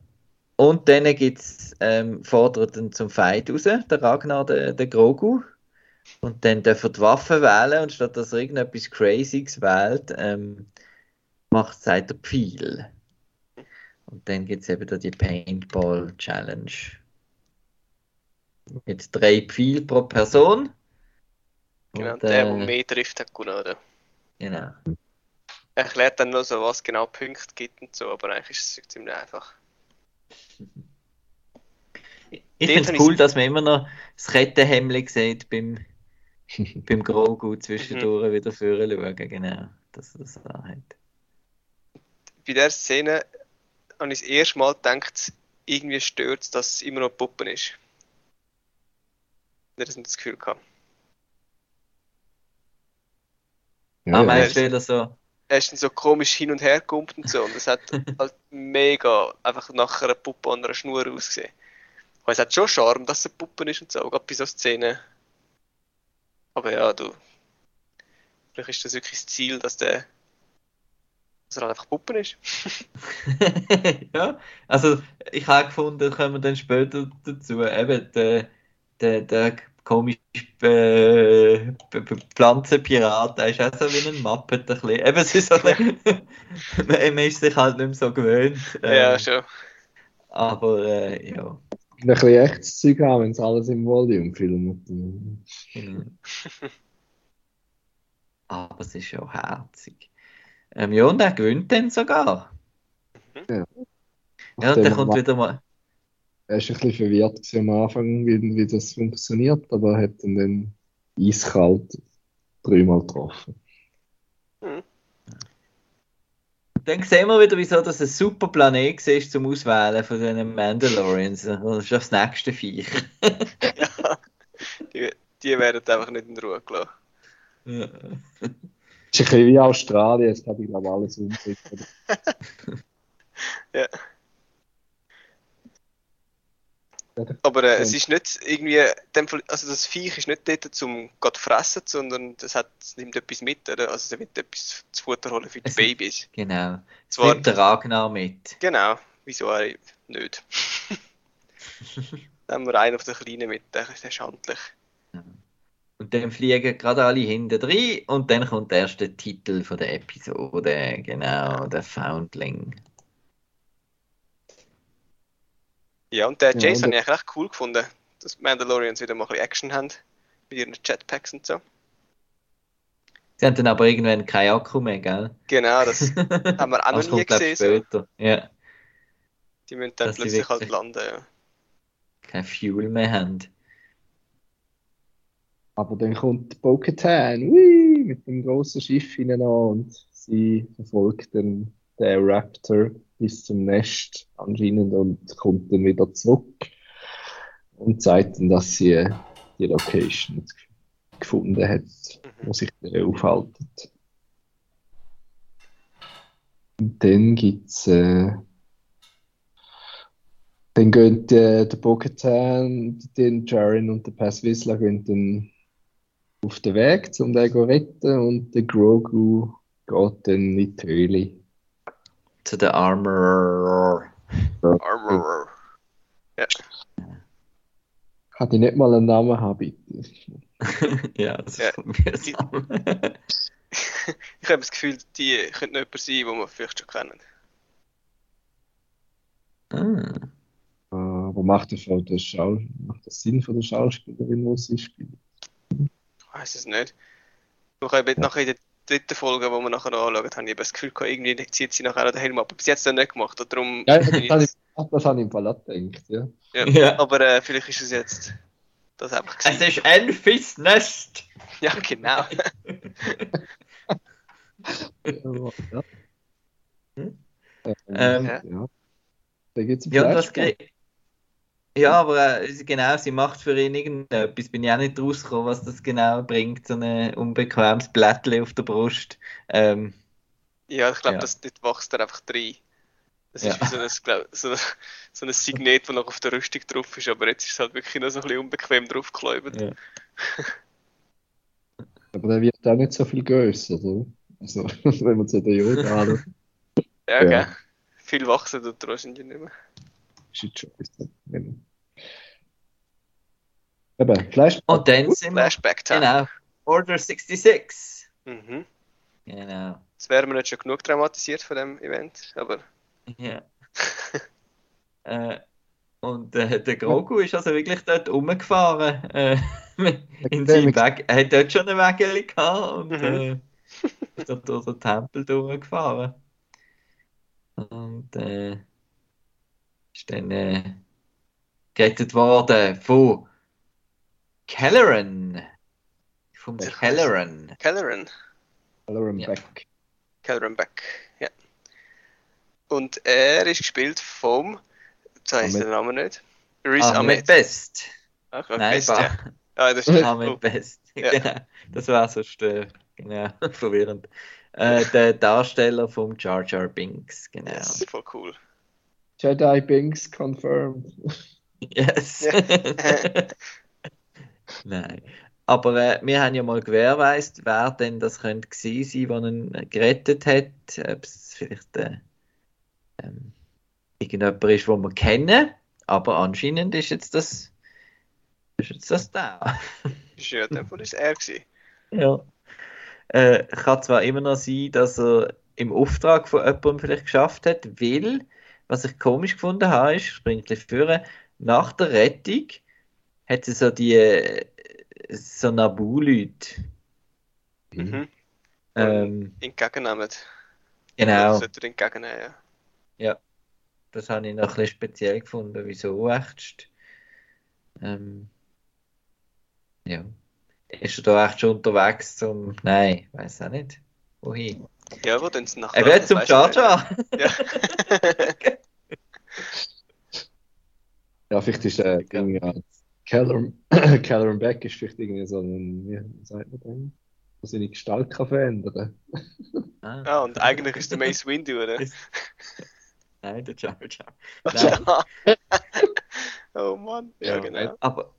und dann gibt's ähm, fordert ihn zum Fight raus, der Ragnar, der, der Grogu. Und dann darf er die Waffe wählen und statt dass er irgendetwas Crazyes wählt, ähm, macht sagt er Pfeil. Und dann gibt es eben da die Paintball Challenge. Mit drei Pfeil pro Person. Genau, Und, der, der äh, mehr trifft, hat gewonnen, oder? genau. Er erklärt dann noch so, was genau Punkte gibt und so, aber eigentlich ist es ziemlich einfach. Ich finde es cool, dass man immer noch das Kettenhemmli sieht beim, beim Grogu zwischendurch wieder vorne schauen. Genau, dass er das hat. Bei der Szene habe ich das erste Mal gedacht, irgendwie stört es, dass es immer noch Puppen ist. Ich habe das Gefühl gehabt. Ja, ah, ja. meinst du wieder so? Er ist dann so komisch hin und her gekumpelt und so. Und es hat halt mega einfach nach einer Puppe an einer Schnur ausgesehen. Aber es hat schon Charme, dass es eine Puppe ist und so, gerade bei so Szenen. Aber ja, du. Vielleicht ist das wirklich das Ziel, dass der. dass er halt einfach Puppen ist. ja, also ich habe gefunden, kommen wir dann später dazu, eben der, der, der komische äh, Pflanzenpirat, der ist auch so wie ein Muppet. Ein bisschen. Eben, es ist so ein bisschen, man, man ist sich halt nicht mehr so gewöhnt. Ja, ähm, schon. Aber äh, ja. Ein bisschen echtes Zeug haben, wenn es alles im Volume filmt. Aber es ist schon herzig. Ähm, ja, und er gewinnt dann sogar. Ja, und dann kommt er- wieder mal. Er war ein bisschen verwirrt am Anfang, wie, wie das funktioniert, aber er hat dann, dann eiskalt dreimal getroffen. Dann sehen wir wieder, wieso das ein super Planet ist zum Auswählen von den Mandalorians. Das ist das nächste Viech. ja. Die, die werden einfach nicht in Ruhe gelassen. Ja. ist ein bisschen wie Australien, jetzt habe ich glaube alles umgesetzt. Ja. Aber äh, es ist nicht irgendwie, also das Viech ist nicht dort zum Gott fressen, sondern das hat, es nimmt etwas mit, oder? Also es wird etwas zu Futter holen für die Es- Babys. Genau. Es nimmt der Ragnar mit. Genau, wieso auch nicht? Dann haben wir einen auf den Kleinen mit, der ist der ist handlich. Und dann fliegen gerade alle hinten rein und dann kommt erst der Titel von der Episode. Genau, der Foundling. Ja, und der Ja, Jason und- habe ich eigentlich recht cool gefunden, dass Mandalorians wieder mal ein bisschen Action haben. Mit ihren Jetpacks und so. Sie haben dann aber irgendwann kein Akku mehr, gell? Genau, das haben wir auch noch nie gesehen. ich, So. später. Ja, Die müssen dann Dass plötzlich halt landen. Ja. kein Fuel mehr haben. Aber dann kommt Bo-Katan, ui, mit dem großen Schiff hinein und sie verfolgt dann den Raptor bis zum Nest anscheinend und kommt dann wieder zurück und zeigt dann, dass sie äh, die Location gefunden hat, wo sich der aufhaltet. Und dann gibt's äh, dann gehen äh, der Bo-Katan, den Jaren und der Pass gehen dann auf den Weg, um den zu retten und der Grogu geht dann in die Höhle. Zu der Armorer. Armorer. Kann ich nicht mal einen Namen haben, bitte? ja, das Ja. ist mühsam. Ich habe das Gefühl, die könnte noch jemand sein, den wir vielleicht schon kennen. ah. Aber macht das, von der Schau macht das Sinn von der Schauspielerin, die sie spielt? Ich weiß es nicht. Ich habe Ja. nachher in der dritten Folge, die wir nachher noch anschauen, habe ich eben das Gefühl gehabt, irgendwie zieht sie nachher auch den Helm ab. Aber bis jetzt das nicht gemacht. Und darum Ja, das ich habe ich, jetzt- ach, das habe ich im auch gedacht, ja. ja. Ja. Aber äh, vielleicht ist es jetzt das einfach Es gewesen. ist Enfys Nest. Ja, genau. ja. Hm? Ähm, ja. Da gibt es Ja, und was ge- ja, aber äh, genau, sie macht für ihn irgendetwas. Bin ich auch nicht rausgekommen, was das genau bringt, so ein unbequemes Blättchen auf der Brust. Ähm, Ja, ich glaube, Ja. das dort wächst er einfach rein. Das Ja. ist wie so ein, glaub, so, so ein Signet, das noch auf der Rüstung drauf ist, aber jetzt ist es halt wirklich noch so ein bisschen unbequem draufgeklebt. Ja. Aber der wird auch nicht so viel größer, oder? Also, wenn man zu Yoda anschaut, Ja, Ja. gell? Viel wachsen tut er wahrscheinlich nicht mehr. ist es schon so. Eben, Fleisch. und dann sind wir, Flashback Time. genau, Order 66. Mhm. Genau. Jetzt wären wir nicht schon genug traumatisiert von dem Event, aber Ja. äh, und äh, der Grogu ist also wirklich dort rumgefahren. Äh, in seinem Weg. Er hat dort schon ein Wägeli gehabt und Mhm. äh, ist dort durch den Tempel durchgefahren. Und äh, ist dann äh, gerettet worden von Kelleran. Vom weiss Kelleran. Kelleran, Colorum Ja. Kelleran Beck, ja. Und er ist gespielt vom, jetzt weiß ich den Namen nicht, Riz Ahmed Ahmed. Best. Ach, Gott, Nein, Best, ja. Ah, das ist Ahmed oh, Best. Ja. Genau. Das war sonst äh, genau, verwirrend. Äh, der Darsteller vom Jar Jar Binks, genau. Das ist voll cool. Jedi Binks confirmed. Yes. Nein. Aber äh, wir haben ja mal gewährleistet, wer denn das könnte gewesen sein, der ihn gerettet hat. Ob es vielleicht äh, ähm, irgendjemand ist, den wir kennen. Aber anscheinend ist jetzt das, ist jetzt das da. Ist ja, Fall ist es er gewesen. Ja. Äh, kann zwar immer noch sein, dass er im Auftrag von jemandem vielleicht geschafft hat, weil, was ich komisch gefunden habe, ist, springe gleich vor, nach der Rettung hat es so die äh, so Nabu-Leute. Mhm. Ähm, Entgegennehmen. genau, Das sollte er entgegennehmen, ja. das habe ich noch ein bisschen speziell gefunden. Wieso echt? Ähm, ja. Ist er da echt schon unterwegs zum. Nein, weiß auch nicht. Wohin? Ja, wo denn sie nach Er wird zum Jar Jar. Ja. Ja, vielleicht ist äh, irgendwie Callum, Callum Beck ist vielleicht irgendwie so ein, wie sagt man denn? Der seine Gestalt kann verändern. Ah, ja, und eigentlich ist der Mace Windu, oder? nein, der Jar Jar. Oh Mann, ja, Ja, genau. Aber,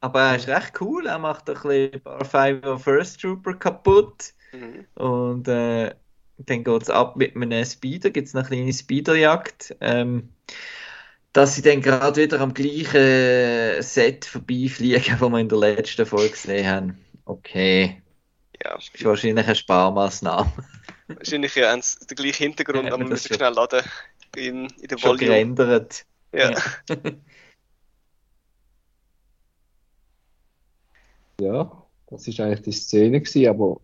aber er ist recht cool. Er macht ein bisschen ein paar Five First Trooper kaputt. Mhm. Und äh, dann geht es ab mit einem Speeder. Gibt es eine kleine Speederjagd. Ähm, dass sie dann gerade wieder am gleichen Set vorbeifliegen, wo wir in der letzten Folge gesehen haben. Okay, Ja, ist wahrscheinlich eine Sparmaßnahme. wahrscheinlich ja, haben sie den gleichen Hintergrund, Ja, aber wir das müssen schnell laden in, in der Schon Volume. gerendert. Ja. Ja. Ja, das ist eigentlich die Szene gewesen, aber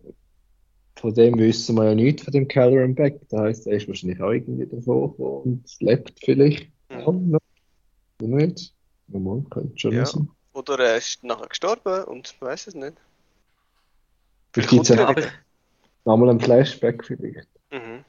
von dem wissen wir ja nichts, von dem Callum Beck. Das heisst, er ist wahrscheinlich auch irgendwie davor und lebt vielleicht Mhm. Nicht? Normal, könnte schon Ja. sein. Oder er ist nachher gestorben und man weiß es nicht. Vielleicht gibt es ja nochmal einen Flashback vielleicht. Mhm.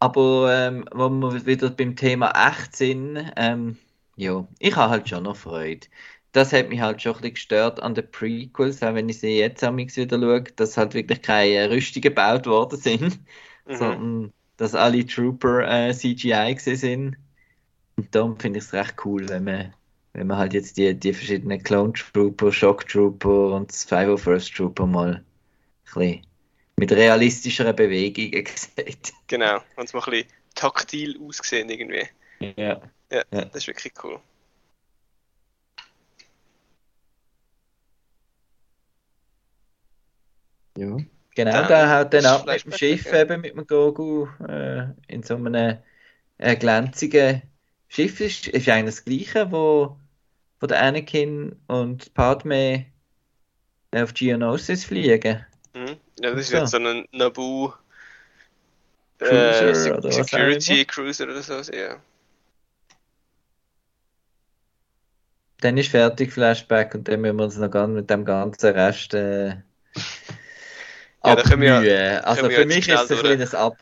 aber ähm, wo wir wieder beim Thema echt sind, ähm, ja, ich habe halt schon noch Freude. Das hat mich halt schon ein bisschen gestört an den Prequels, auch wenn ich sie jetzt amigs wieder schaue, dass halt wirklich keine Rüstungen gebaut worden sind, Mhm. sondern dass alle Trooper äh, CGI gewesen sind. Und darum finde ich es recht cool, wenn man, wenn man halt jetzt die, die verschiedenen Clone Trooper, Shock Trooper und das 501st Trooper mal ein bisschen mit realistischeren Bewegungen sieht. Genau, wenn es mal ein bisschen taktil aussehen irgendwie. Ja. Ja, Ja. das ist wirklich cool. Ja. Genau, Dann der haut dann ab mit dem Schiff ja. eben mit dem Gogu äh, in so einem äh, glänzigen Schiff. Ist, ist eigentlich das gleiche, wo, wo der Anakin und Padme auf Geonosis fliegen. Mhm. Ja, das ist So. jetzt so ein Naboo Cruiser äh, Se- oder Security Cruiser oder so. Ja. Dann ist fertig Flashback und dann müssen wir uns noch ganz mit dem ganzen Rest äh, Ja, wir ja- abmühen. Also für mich ist es ein kleines Ab,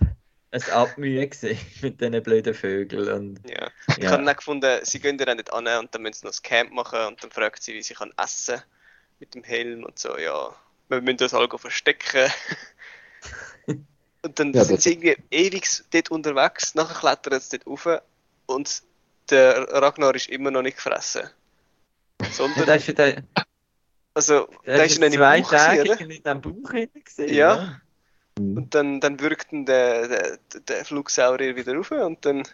ein Abmühen gewesen mit diesen blöden Vögeln. Und, Ja. Ich ja. habe dann gefunden, sie gehen ja dann nicht an und dann müssen sie noch das Camp machen und dann fragt sie, wie sie kann essen mit dem Helm und so. Ja, wir müssen das alle verstecken. und dann Ja, sind das- sie irgendwie ewig dort unterwegs, nachher klettern sie dort rauf und der Ragnar ist immer noch nicht gefressen. Sondern, das ist der, also, der der ist ist zwei Tage in diesem Bauch gesehen. Ja. Mhm. Und dann, dann wirkt dann der, der, der Flugsaurier wieder rauf und dann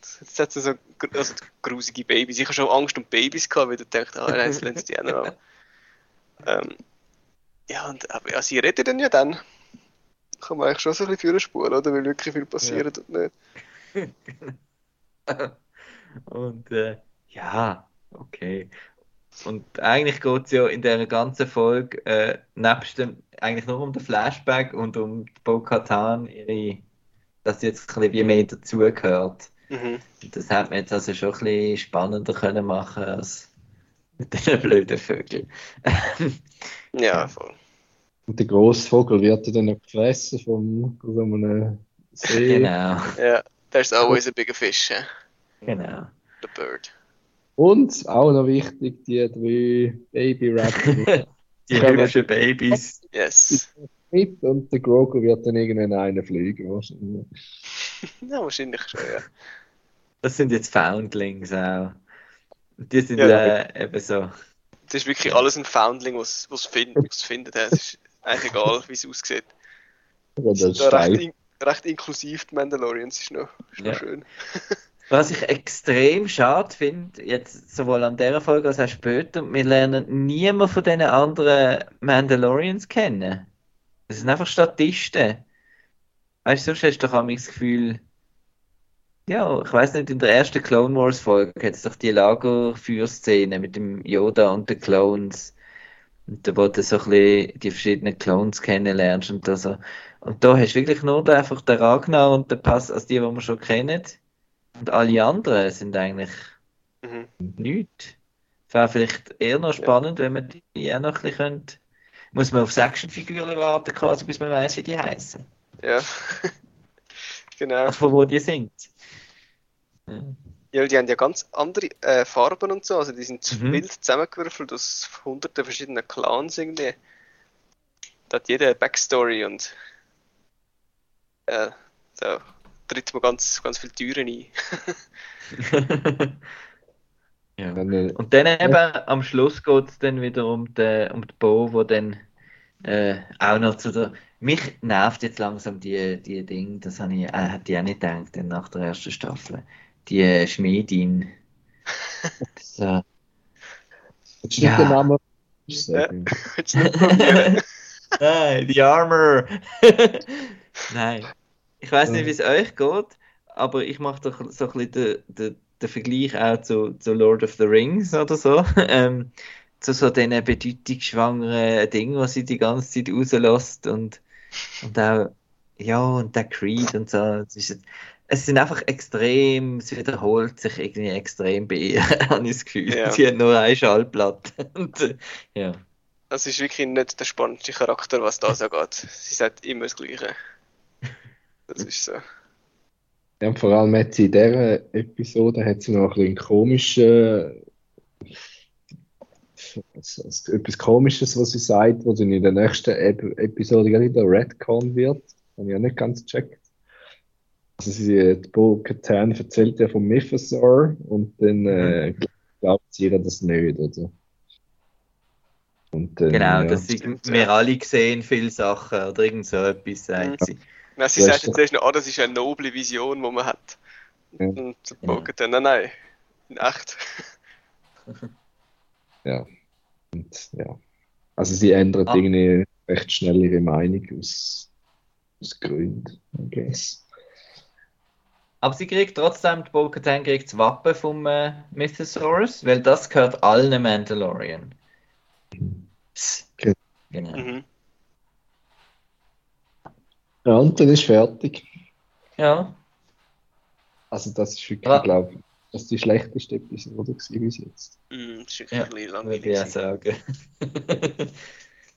jetzt hat sie so also grusige Babys. Ich habe schon Angst um Babys gehabt, weil ich dachte, ah, nein, jetzt lassen sie die auch noch an. ähm, Ja, und aber ja, sie redet dann ja dann. Kann man eigentlich schon so ein bisschen spulen, oder? Weil wirklich viel passiert und nicht. Und äh, ja, okay. Und eigentlich geht es ja in der ganzen Folge äh, nebst dem eigentlich nur um den Flashback und um Bo-Katan, dass sie jetzt ein bisschen wie mehr dazugehört. Mhm. Und das hat man jetzt also schon ein bisschen spannender können machen als mit den blöden Vögeln. Ja, voll. Und der Grossvogel wird ja dann noch gefressen von so einem See. Genau, Ja, there's always a bigger fish, eh? genau. the bird. Und auch noch wichtig, die drei Baby Raptor Die hübschen Babys. Yes. mit und der Grogu wird dann irgendwann einen fliegen. wahrscheinlich. Ja, wahrscheinlich schon, ja. Das sind jetzt Foundlings auch. Und Die sind Ja. äh, eben so. Das ist wirklich alles ein Foundling, was was find, findet. Es ist eigentlich egal, wie es aussieht. Oder der Sind da recht, in, recht inklusiv, die Mandalorians ist noch, ist noch Ja. schön. Was ich extrem schade finde, jetzt sowohl an dieser Folge als auch später, wir lernen niemand von diesen anderen Mandalorians kennen. Das sind einfach Statisten. Weißt du, sonst hast du doch das Gefühl, ja, ich weiß nicht, in der ersten Clone Wars Folge hat es doch die Lagerfeuerszene mit dem Yoda und den Clones. Und da wo du so ein bisschen die verschiedenen Clones kennenlernst und so. Und da hast du wirklich nur einfach den Ragnar und den Pass, als die, die wir schon kennen. Und alle anderen sind eigentlich Mhm. nichts. Wäre vielleicht eher noch spannend, wenn man die auch noch ein bisschen könnte. muss man auf Actionfiguren warten, quasi, bis man weiß, wie die heißen. Ja. genau. Also von wo die sind. Ja. Ja, weil die haben ja ganz andere äh, Farben und so, also die sind Mhm. wild zusammengewürfelt aus hunderten verschiedenen Clans irgendwie. Da hat jeder eine Backstory und äh, so tritt man ganz, ganz viele Türen ein. ja. Äh, Und dann eben am Schluss geht es dann wieder um den, um den Bo, wo dann äh, auch noch zu der. Mich nervt jetzt langsam die, die Ding, das habe ich, äh, hätte ich auch nicht gedacht dann nach der ersten Staffel. Die äh, Schmiedin. So. du Ja. nicht den Namen probieren? Nein, die Armor. Nein. Ich weiß nicht, wie es euch geht, aber ich mache doch so ein bisschen den, den, den Vergleich auch zu, zu Lord of the Rings oder so. Ähm, zu so diesen bedeutungsschwangeren Dingen, die sie die ganze Zeit rauslässt und, und auch, ja, und der Creed und so. Es, ist, es sind einfach extrem, es wiederholt sich irgendwie extrem bei ihr, habe ich das Gefühl. Ja. Sie hat nur eine Schallplatte. Und, ja. Das ist wirklich nicht der spannendste Charakter, was da so geht. Sie sagt immer das Gleiche. Das ist so. Ja, und vor allem hat sie in dieser Episode hat sie noch ein bisschen komischen, etwas Komisches, was sie sagt, was in der nächsten Ep Episode wieder Redcon wird. Habe ich ja nicht ganz gecheckt. Also sie, die Bo Katan erzählt ja vom Mythosaur und dann äh, glaubt sie ihr das nicht, oder? Und dann, Genau, ja. das sind, stimmt, wir alle sehen viele Sachen oder irgend so etwas, sagt Mhm. sie. Nein, sie Ja, sagt jetzt erst noch, ah, das ist eine noble Vision, die man hat. Ja. Und der Bogen dann, nein, nein, in echt. Und, ja. Also sie ändert Ah. irgendwie recht schnell ihre Meinung aus, aus Gründen, I guess. Aber sie kriegt trotzdem, die Bo-Katan kriegt das Wappen vom äh, Mythosaurus, weil das gehört allen Mandalorian. Psst. Okay. Genau. Mhm. Ja, und dann ist fertig. Ja, Also das ist wirklich, Ja. glaube ich, das ist die schlechteste Episode gewesen bis jetzt. Mhm, Das ist wirklich Ja, ein bisschen würde ich auch langweilig. sagen.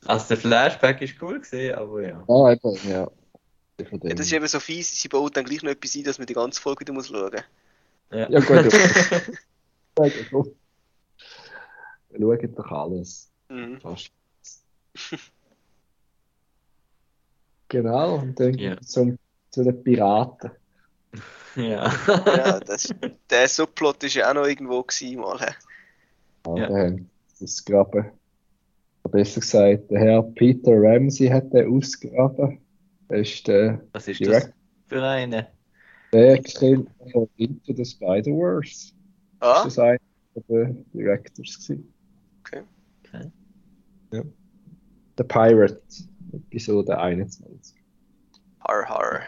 also der Flashback ist cool gesehen, aber ja. Ah, eben, ja. Ja, das ist eben so fies, sie baut dann gleich noch etwas ein, dass man die ganze Folge wieder muss schauen Ja, Ja, gut. Ja, schauen doch alles. Mhm. Fast. Genau, und dann Ja. zum, zu den Piraten. ja. Ja, das, der Subplot ist ja auch noch irgendwo gewesen, mal. hä? Ja, Ja. da haben sie ausgegraben. Oder Besser gesagt, der Herr Peter Ramsey hat den ausgegraben. Er ist der Was ist Direkt- das für eine? Director von Into the Spider-Verse. Ah, Das war einer der Directors. Gewesen. Okay. Okay. Ja. The Pirate, Episode 21. har, har.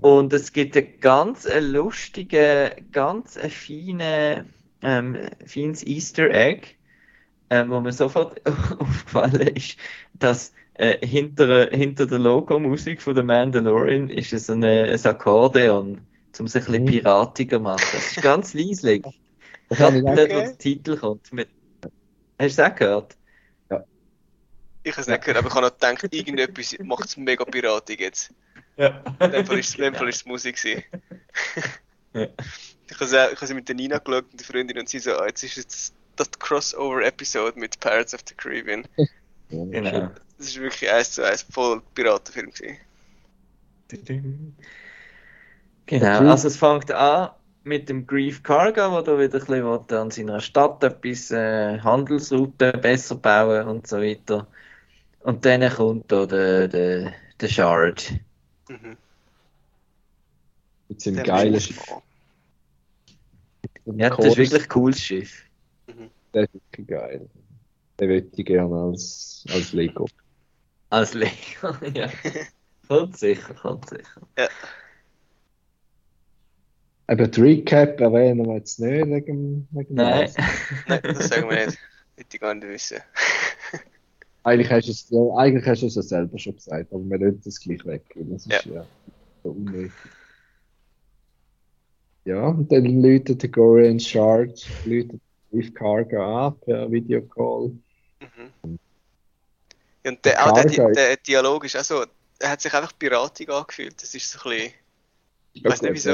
Und es gibt ein ganz ein lustige, ganz ein feine, ähm, feines Easter Egg, ähm, wo mir sofort aufgefallen ist, dass äh, hinter, hinter der Logomusik von der Mandalorian ist es ein, ein Akkordeon, um sich ein bisschen Mhm. piratiger zu machen. Das ist ganz leislich. Gerade Okay. der Titel kommt. Mit... Hast du es auch gehört? Ich habe es nicht gehört, aber ich habe noch gedacht, irgendetwas macht es mega piratig jetzt. Ja. In dem Fall ist, in dem Fall ist es Musik. Ja. Ich habe sie- mit der Nina geschaut und die Freundin und sie so, ah, jetzt ist jetzt das Crossover-Episode mit Pirates of the Caribbean. Genau. Das ist wirklich eins zu eins voll Piratenfilm gewesen. Genau, also es fängt an mit dem Grief Cargo, wo da wieder ein bisschen an seiner Stadt etwas äh, Handelsrouten besser bauen und so weiter. Und dann kommt da der, der, der Shard. Mhm. Mit seinem geilen Schiff. Ja, das ist wirklich ein cooles Schiff. Der ist wirklich geil. Den würde ich gerne als, als Lego. Als Lego, ja. Kommt sicher, kommt sicher. Aber die Recap erwähnen wir jetzt nicht wegen, wegen Nein. dem. Nein, das sagen wir nicht. Hätte ich gar nicht wissen. Eigentlich hast du es, ja, eigentlich hast du es ja selber schon gesagt, aber wir lassen das gleich weg. Das ist ja, so unnötig. Ja, und dann läutet der Gorian Shard, läutet Reef Cargo an per Videocall. Mhm. Ja, und der, auch der, der Dialog ist auch so, er hat sich einfach piratig angefühlt. Das ist so ein bisschen, ich weiß Ja, nicht wieso.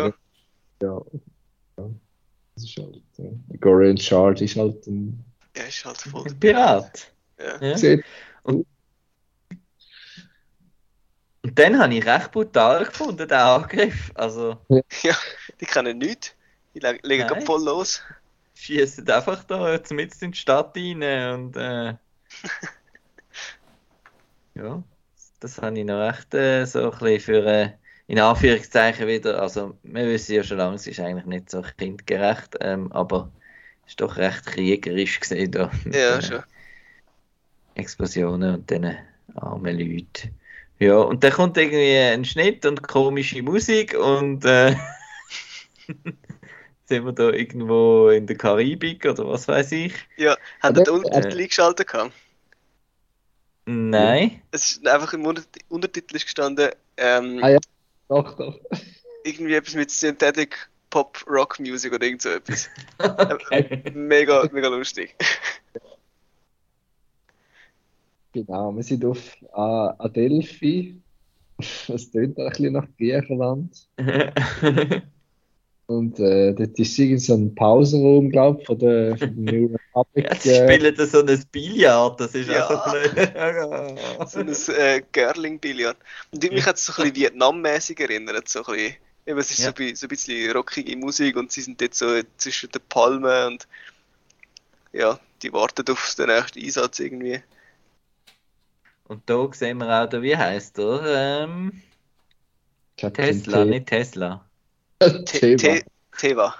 Ja. ja. Das ist halt. Äh, Gorian Shard ist halt ein. Er ist halt voll der Ein Pirat. Ja. Ja. Sieht- Und dann habe ich recht brutal gefunden, den Angriff. Also, ja, die kennen nichts. Die le legen Nein. gerade voll los. schießen einfach da jetzt mit in die Stadt rein und äh, ja, das habe ich noch recht äh, so ein bisschen für äh, in Anführungszeichen wieder, also wir wissen ja schon lange, es ist eigentlich nicht so kindgerecht, ähm, aber es ist doch recht kriegerisch gesehen da Ja, schon. Explosionen und den armen Leuten. Ja, und dann kommt irgendwie ein Schnitt und komische Musik und äh, sind wir da irgendwo in der Karibik oder was weiß ich. Ja, hat er den Untertitel eingeschaltet gehabt? Nein. Es ist einfach im Unter Untertitel ist gestanden, ähm, Ah, ja. Doch, doch. irgendwie etwas mit Synthetic Pop Rock Music oder irgend so etwas. Okay. Mega, mega lustig. Genau, wir sind auf äh, Adelphi. Das tönt ein bisschen nach Griechenland. Und äh, dort ist irgendwie so ein Pausenraum, glaube ich, von der, von New Republic. Ja, sie äh, spielen da so ein Billard, das ist Ja. einfach nicht. So ein äh, Girling-Billard. Und mich hat es so ein bisschen Vietnam-mäßig erinnert. So ein bisschen, eben, es ist Ja. so, ein, so ein bisschen rockige Musik und sie sind jetzt so zwischen den Palmen und ja, die warten auf den nächsten Einsatz irgendwie. Und da sehen wir auch, da, wie heißt er? Ähm, Tesla, nicht Tesla. Te- Teva.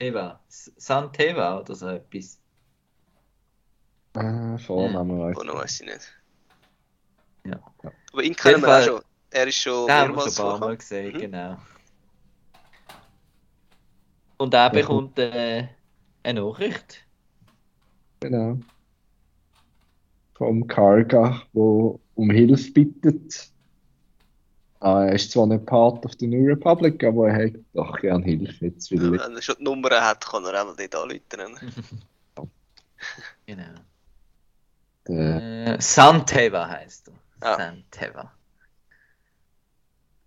Eva. S- San Teva oder so etwas. Ah, Vorname weiß Oh, noch weiß ich nicht. Ja. Aber ihn kennen wir auch schon. Er ist schon mehrmals schon ein paar Mal gesehen, Mhm. genau. Und er bekommt äh, eine Nachricht. Genau. Vom Karga, wo um Hilfe bittet. Ah, er ist zwar nicht Part of the New Republic, aber er hätte doch gern Hilfe jetzt, Ja, wenn er schon die Nummer hat, kann er auch dort anrufen. Genau. der, Äh, Santeva heißt er. Ah. Santeva.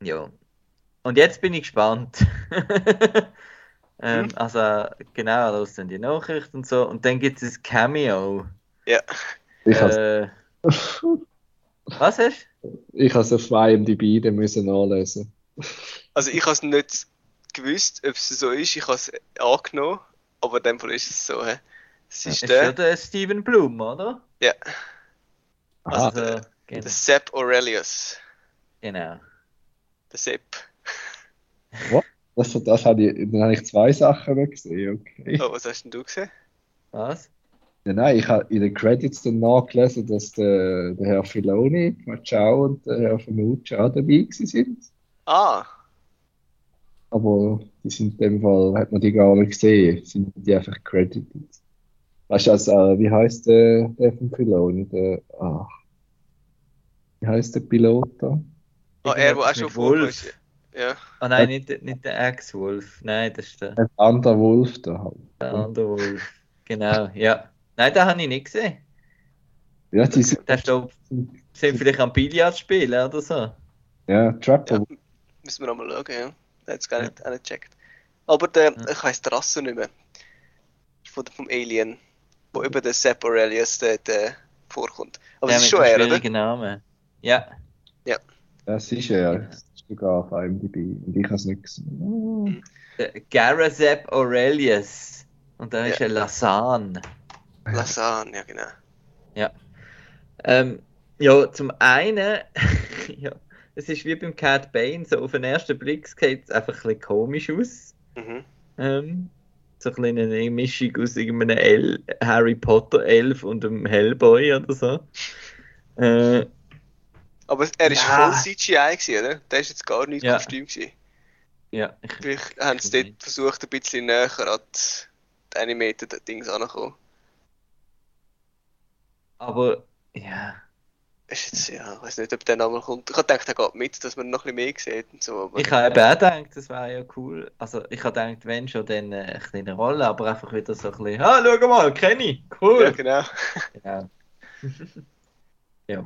Jo. Und jetzt bin ich gespannt. ähm, Mhm. Also, genau, ist dann die Nachricht und so. Und dann gibt es ein Cameo. Ja, ich Äh, was hast ich has auf IMDb den müssen nachlesen. also ich habe es nicht gewusst, ob es so ist. Ich habe es angenommen, aber in dem Fall ist es so. hä? Es du? ist Ist der, ja der Steven Blum, oder? ja, Ah, Also, der- genau. der Sepp Aurelius. genau. Der Sepp. das, das habe ich, dann habe ich zwei Sachen gesehen, okay. Oh, was hast denn du gesehen? Was? Ja, nein, ich habe in den Credits dann nachgelesen, dass der, der Herr Filoni, Machao und der Herr Fanucci auch dabei sind. Ah, Aber die sind in dem Fall, hat man die gar nicht gesehen, sind die einfach credited. Weißt du, also, äh, wie heißt der, der von Filoni? Der, ah, wie heißt der Pilot da? ah er, der auch schon vorkommt. Wolf. Ja, Ah nein, nicht, nicht der Ex-Wolf. Nein, das ist der, Der andere Wolf da halt. der andere Wolf. Genau, ja. Nein, den habe ich nicht gesehen. Ja, die sind, Der steht, sind vielleicht am Billard spielen oder so. ja, Trapper. Ja. müssen wir nochmal schauen, ja. Er hat es gar nicht, nicht gecheckt. Aber der, Ja. ich weiss die Rasse nicht mehr. Von, vom Alien, wo eben der Sepp Aurelius dort äh, vorkommt. Aber Der es ist schon er, oder? schwierigen Namen. Ja. Das ist er. Das ist sogar auf IMDb. Und ich habe es nicht gesehen. Der Garazep Aurelius. Und da ist Ja. ein Lasan. Lasan, ja genau. Ähm, ja, zum einen, ja, es ist wie beim Cat Bane, so auf den ersten Blick sieht es einfach ein bisschen komisch aus. Mhm. Ähm, so ein bisschen eine Mischung aus irgendeinem El Harry Potter Elf und einem Hellboy oder so. Äh, Aber er ist Ja. voll CGI gewesen, oder? Der ist jetzt gar nicht Ja. Kostüm gewesen. ja, ich, Vielleicht haben sie dort versucht, ein bisschen näher an die Animated Dings anzukommen. Aber ja, Ist jetzt, ja, ich weiß nicht, ob der Name kommt. Ich habe gedacht, er geht mit, dass man noch ein bisschen mehr sieht und so. Ich habe eben auch gedacht, das wäre ja cool. Also ich habe gedacht, wenn schon, dann äh, eine kleine Rolle, aber einfach wieder so ein bisschen, ah, schau mal, kenne ich, cool. ja, genau. Genau. Ja.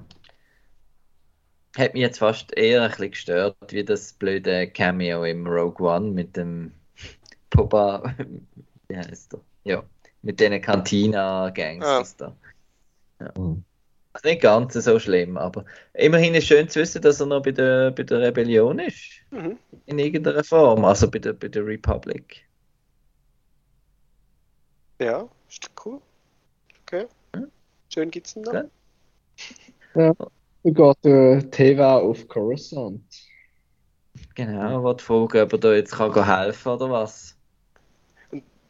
Hat mich jetzt fast eher ein bisschen gestört, wie das blöde Cameo im Rogue One mit dem Popa. Wie heißt der? Ja, mit den Cantina-Gangs Ah. da. Mhm. Also nicht ganz so schlimm, aber immerhin ist schön zu wissen, dass er noch bei der, bei der Rebellion ist. Mhm. In irgendeiner Form, also bei der, bei der Republic. Ja, ist cool. Okay. Hm? Schön gibt's ihn da. Ja. Dann geht der Teva auf Coruscant. Genau, wollte fragen, ob er da jetzt kann helfen oder was.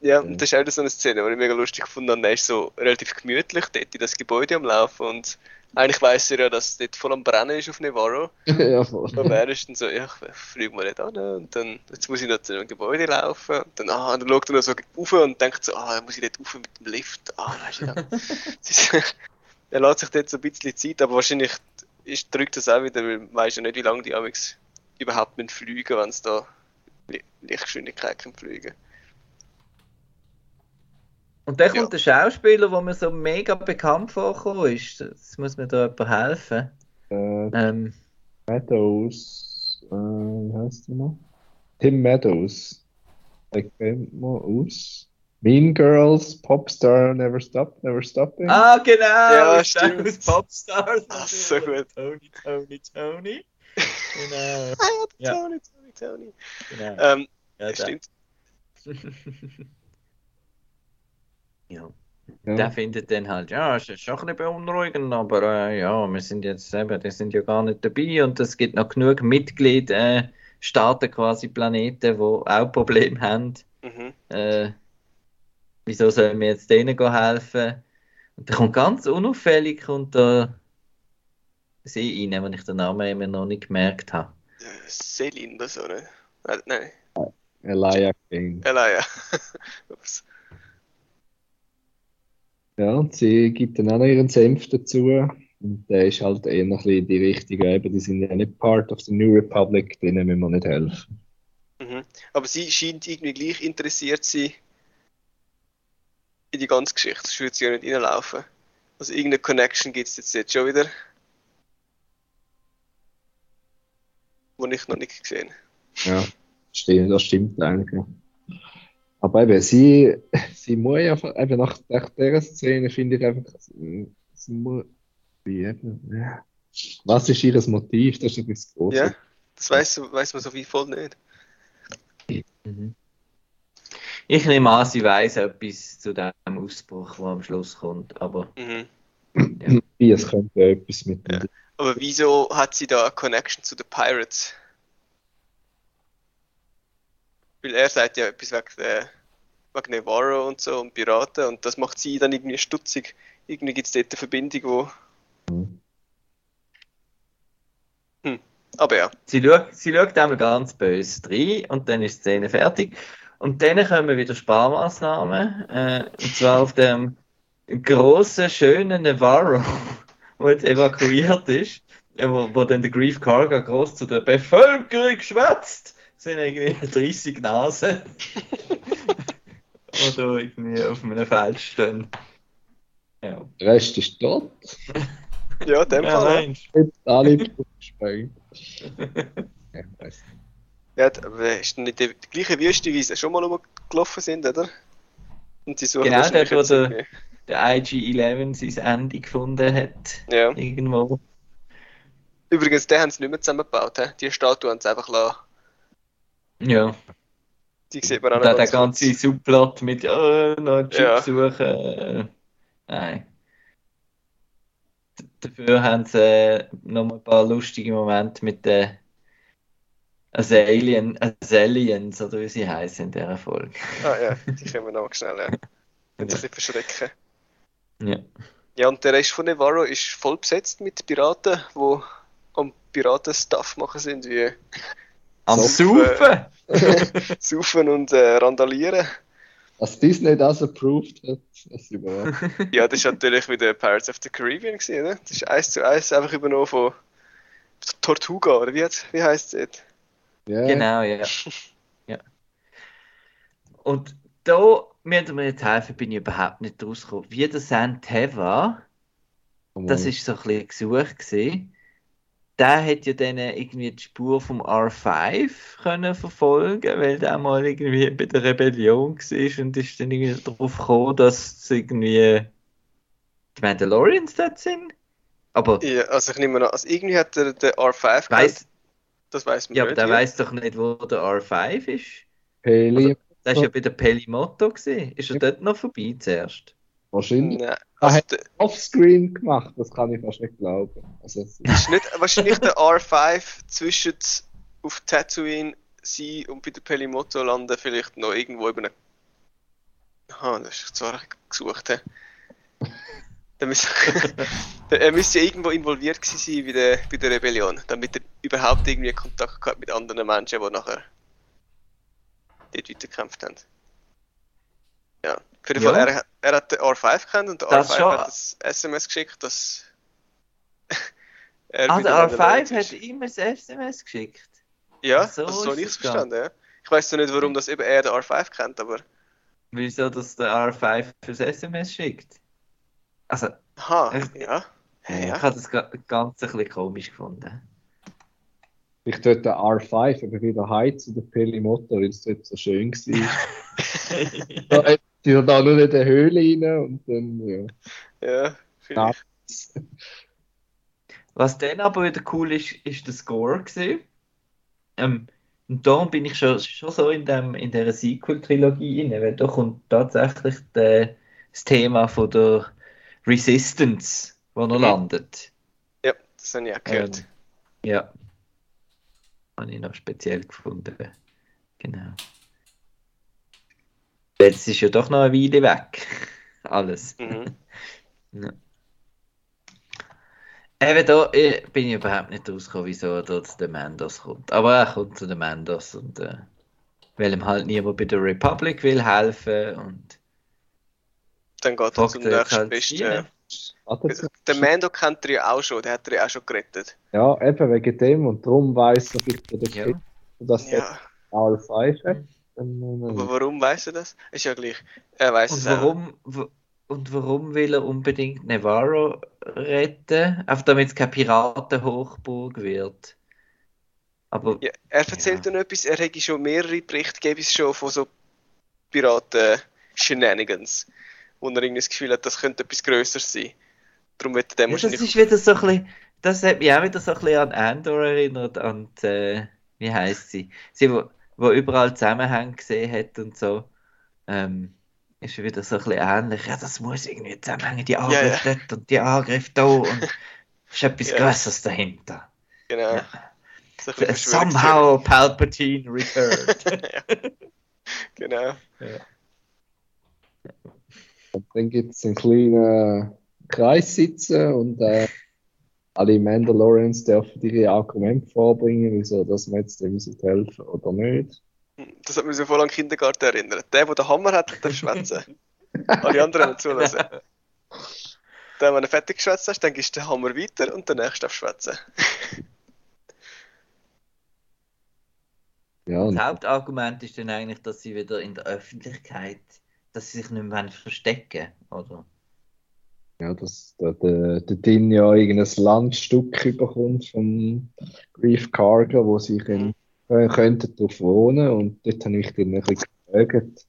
Ja, Mhm. und das ist auch so eine Szene, die ich mega lustig gefunden habe. Er ist so relativ gemütlich dort in das Gebäude am Laufen und eigentlich weiß er ja, dass es dort voll am Brennen ist auf Nevarro. ja, voll. Und er ist dann so, ja, ich fliege mal nicht an und dann, jetzt muss ich noch zu einem Gebäude laufen und dann, ah, und dann schaut er noch so rauf und denkt so, ah, dann muss ich dort rauf mit dem Lift, ah, weißt du, er lässt sich dort so ein bisschen Zeit, aber wahrscheinlich ist, drückt das auch wieder, weil man weiß ja nicht, wie lange die Amix überhaupt mit fliegen, wenn es da Li- Lichtgeschwindigkeit kann fliegen. Und dann Ja. kommt der Schauspieler, der mir so mega bekannt vorgekommen ist. Das muss mir da jemand helfen. Äh, Ähm, Meadows, äh, wie heißt der noch? Tim Meadows. Der kennt man aus. Mean Girls, Popstar, Never Stop, Never Stopping. ah, genau! Ja, stimmt. Aus Popstars. Ah, so gut. Tony, Tony, Tony. Genau. Ah ja. Tony, Tony, Tony. genau. Ähm, Ja, stimmt. ja. Ja. Der findet dann halt, ja, es ist schon ein bisschen beunruhigend, aber äh, ja, wir sind jetzt eben, die sind ja gar nicht dabei und es gibt noch genug Mitglieder, äh, Staaten quasi, Planeten, die auch Probleme haben. Mhm. Äh, wieso sollen wir jetzt denen helfen? Und da kommt ganz unauffällig kommt da sie rein, wenn ich den Namen immer noch nicht gemerkt habe. Selin oder so, ne? Äh, nein, Elijah King. Elia. Ups. Ja, und sie gibt dann auch noch ihren Senf dazu. Und der ist halt eher noch ein bisschen die Richtung, eben, die sind ja nicht part of the New Republic, denen müssen wir nicht helfen. Mhm. Aber sie scheint irgendwie gleich interessiert zu sein in die ganze Geschichte. Sonst würde sie ja nicht reinlaufen. Also irgendeine Connection gibt es jetzt, jetzt schon wieder. Die ich noch nicht gesehen Ja, stimmt, das stimmt eigentlich. Ja. Aber eben, sie, sie muss ja, eben nach, nach dieser Szene finde ich einfach, sie muss, wie eben, ja. Was ist ihr Motiv? Das ist ein bisschen groß. Ja, das weiß, weiß man so wie voll nicht. Mhm. Ich nehme an, sie weiß etwas zu dem Ausbruch, der am Schluss kommt, aber Mhm. Wie, es könnte etwas mit Ja. Aber wieso hat sie da eine Connection zu den Pirates? Weil er sagt ja etwas wegen, der, wegen Navarro und so und Piraten und das macht sie dann irgendwie stutzig. Irgendwie gibt es dort eine Verbindung, wo. Hm. Aber ja. sie schaut, sie schaut einmal ganz böse rein und dann ist die Szene fertig. Und dann kommen wieder Sparmaßnahmen, äh, und zwar auf dem großen, schönen Navarro, wo jetzt evakuiert ist, äh, wo, wo dann der Grief Karga groß zu der Bevölkerung schwätzt. Das sind irgendwie 30 Nasen. Oder irgendwie auf einem Feld stehen. Ja. Der Rest ist tot. Ja, dem Ja, Fall. nein. Alle gesprengt. Ja, ich weiss nicht. Ja, Ja, aber ist denn nicht die, gleiche Wüste, wie sie schon mal rumgelaufen sind, oder? Und sie suchen Genau, dort, wo der- Der IG-11 sein Ende gefunden hat. Ja. Irgendwo. Übrigens, den haben sie nicht mehr zusammengebaut. He? Die Statue haben sie einfach lassen. Ja. Die sieht man auch noch der ganz ganze. Subplot mit äh, noch einen Chip Ja. suchen. Äh, nein. D dafür haben sie äh, noch mal ein paar lustige Momente mit den Azalien, Azaliens, oder wie sie heißen in dieser Folge. Ah ja, die können wir noch schnell ja. Ein bisschen verschrecken. Ja. Ja, und der Rest von Nevarro ist voll besetzt mit Piraten, die am Piraten-Stuff machen sind, wie Am So, Saufen! Saufen und äh, Randalieren. Dass Disney das approved hat, das ist überrascht. Ja, das ist natürlich wieder Pirates of the Caribbean gewesen, ne? Das ist eins zu eins einfach übernommen von Tortuga, oder wie, hat's- wie heisst es jetzt? Ja, Genau, ja. ja. Und da müssen wir jetzt helfen, bin ich überhaupt nicht rausgekommen. Wie der Santeva das ist so ein bisschen gesucht gesehen. Der hat ja dann irgendwie die Spur vom R5 können verfolgen, weil der mal irgendwie bei der Rebellion war und ist dann irgendwie darauf gekommen, dass es irgendwie die Mandalorians dort sind. Aber Ja, also ich nehme an, also irgendwie hat der, der R5 weiss, das weiß man ja, aber nicht. der ja. weiß doch nicht, wo der R5 ist. Peli, Der war ja bei der Pelimotto gesehen. Ist er dort noch vorbei zuerst? Wahrscheinlich Ah, also hat- der, offscreen gemacht, das kann ich fast nicht glauben. Also, ist- nicht wahrscheinlich der R5 zwischen auf Tatooine sein und bei der Pelimoto landen, vielleicht noch irgendwo über eine. Aha, das ist zwar gesucht. he. Der müsste, der- er müsste ja irgendwo involviert gewesen sein bei der, bei der Rebellion, damit er überhaupt irgendwie Kontakt gehabt mit anderen Menschen, die nachher dort weitergekämpft haben. Ja, auf jeden Ja. Fall, er, hat- er hat den R5 gekannt und der Das R5 schon. hat das SMS geschickt, dass er Ah, der Mandalorians R5 ist. hat ihm ein SMS geschickt. Ja, so das so ist ich es verstanden, ja. Ich weiß zwar nicht, warum das eben er den R5 kennt, aber. Wieso, dass der R5 fürs SMS schickt? Also, Aha, Äh, ja. Ich ja. habe das ga- ganz ein bisschen komisch gefunden. Ich dort den R5 eben wieder heim zu der Pelimoto, weil es dort so schön war. da hat sie da nur in der Höhle rein und dann, ja. Ja, vielleicht. Was dann aber wieder cool ist, ist der Score gewesen. Ähm, und darum bin ich schon, schon so in, dem, in dieser Sequel-Trilogie inne, weil da kommt tatsächlich der, das Thema von der Resistance, wo er Mhm. landet. Ja, das habe ich auch gehört. Ähm, ja. Habe ich noch speziell gefunden. Genau. Jetzt ist ja doch noch eine Weile weg. Alles. Mhm. Ja. Eben da äh, bin ich überhaupt nicht rausgekommen, wieso er da zu den Mandos kommt. Aber er kommt zu den Mandos und äh, weil ihm halt niemand bei der Republic will helfen und Dann geht er zum er nächsten halt. Ja. Er Den Mando kennt er ja auch schon, der hat er ja auch schon gerettet. Ja, eben wegen dem und darum weiss er vielleicht der Ja. Kind, dass Ja, R5 hat. Dann, aber warum weiß er das? Ist ja gleich. Er weiß Und es warum, und warum will er unbedingt Navarro retten? Einfach damit es keine Piratenhochburg wird. Aber Ja, er erzählt dann etwas, er hätte schon mehrere Berichte gegeben, es schon von so Piraten-Shenanigans, wo er irgendwie das Gefühl hat, das könnte etwas Größeres sein. Darum wird er dem Ja, das ist wieder so ein bisschen, das hat mich auch wieder so ein bisschen an Andor erinnert, an die, äh, wie heißt sie? Sie, wo, wo überall Zusammenhänge gesehen hat und so. Ähm, ist wieder so ein bisschen ähnlich. Ja, das muss irgendwie zusammenhängen, die Angriff ja. dort und die Angriff da und ist etwas Ja. Größeres dahinter. Genau. Ja. Somehow Palpatine returned. Genau. Und dann gibt es einen kleinen Kreis sitzen und äh, alle Mandalorians dürfen ihre Argumente vorbringen, wieso dass wir jetzt dem müssen helfen oder nicht. Das hat mich so voll an den Kindergarten erinnert. Der, der den Hammer hat, darf schwätzen. Alle anderen nicht zulassen. Dann, wenn du fertig geschwätzt hast, dann gibst du den Hammer weiter und der nächste darf schwätzen. Ja, Das Hauptargument ist dann eigentlich, dass sie wieder in der Öffentlichkeit, dass sie sich nicht mehr verstecken oder? Ja, dass der, der, der Din ja irgendein Landstück überkommt vom Grief Cargo, wo sie können, äh, könnten drauf wohnen und dort habe ich dann ein bisschen gefragt,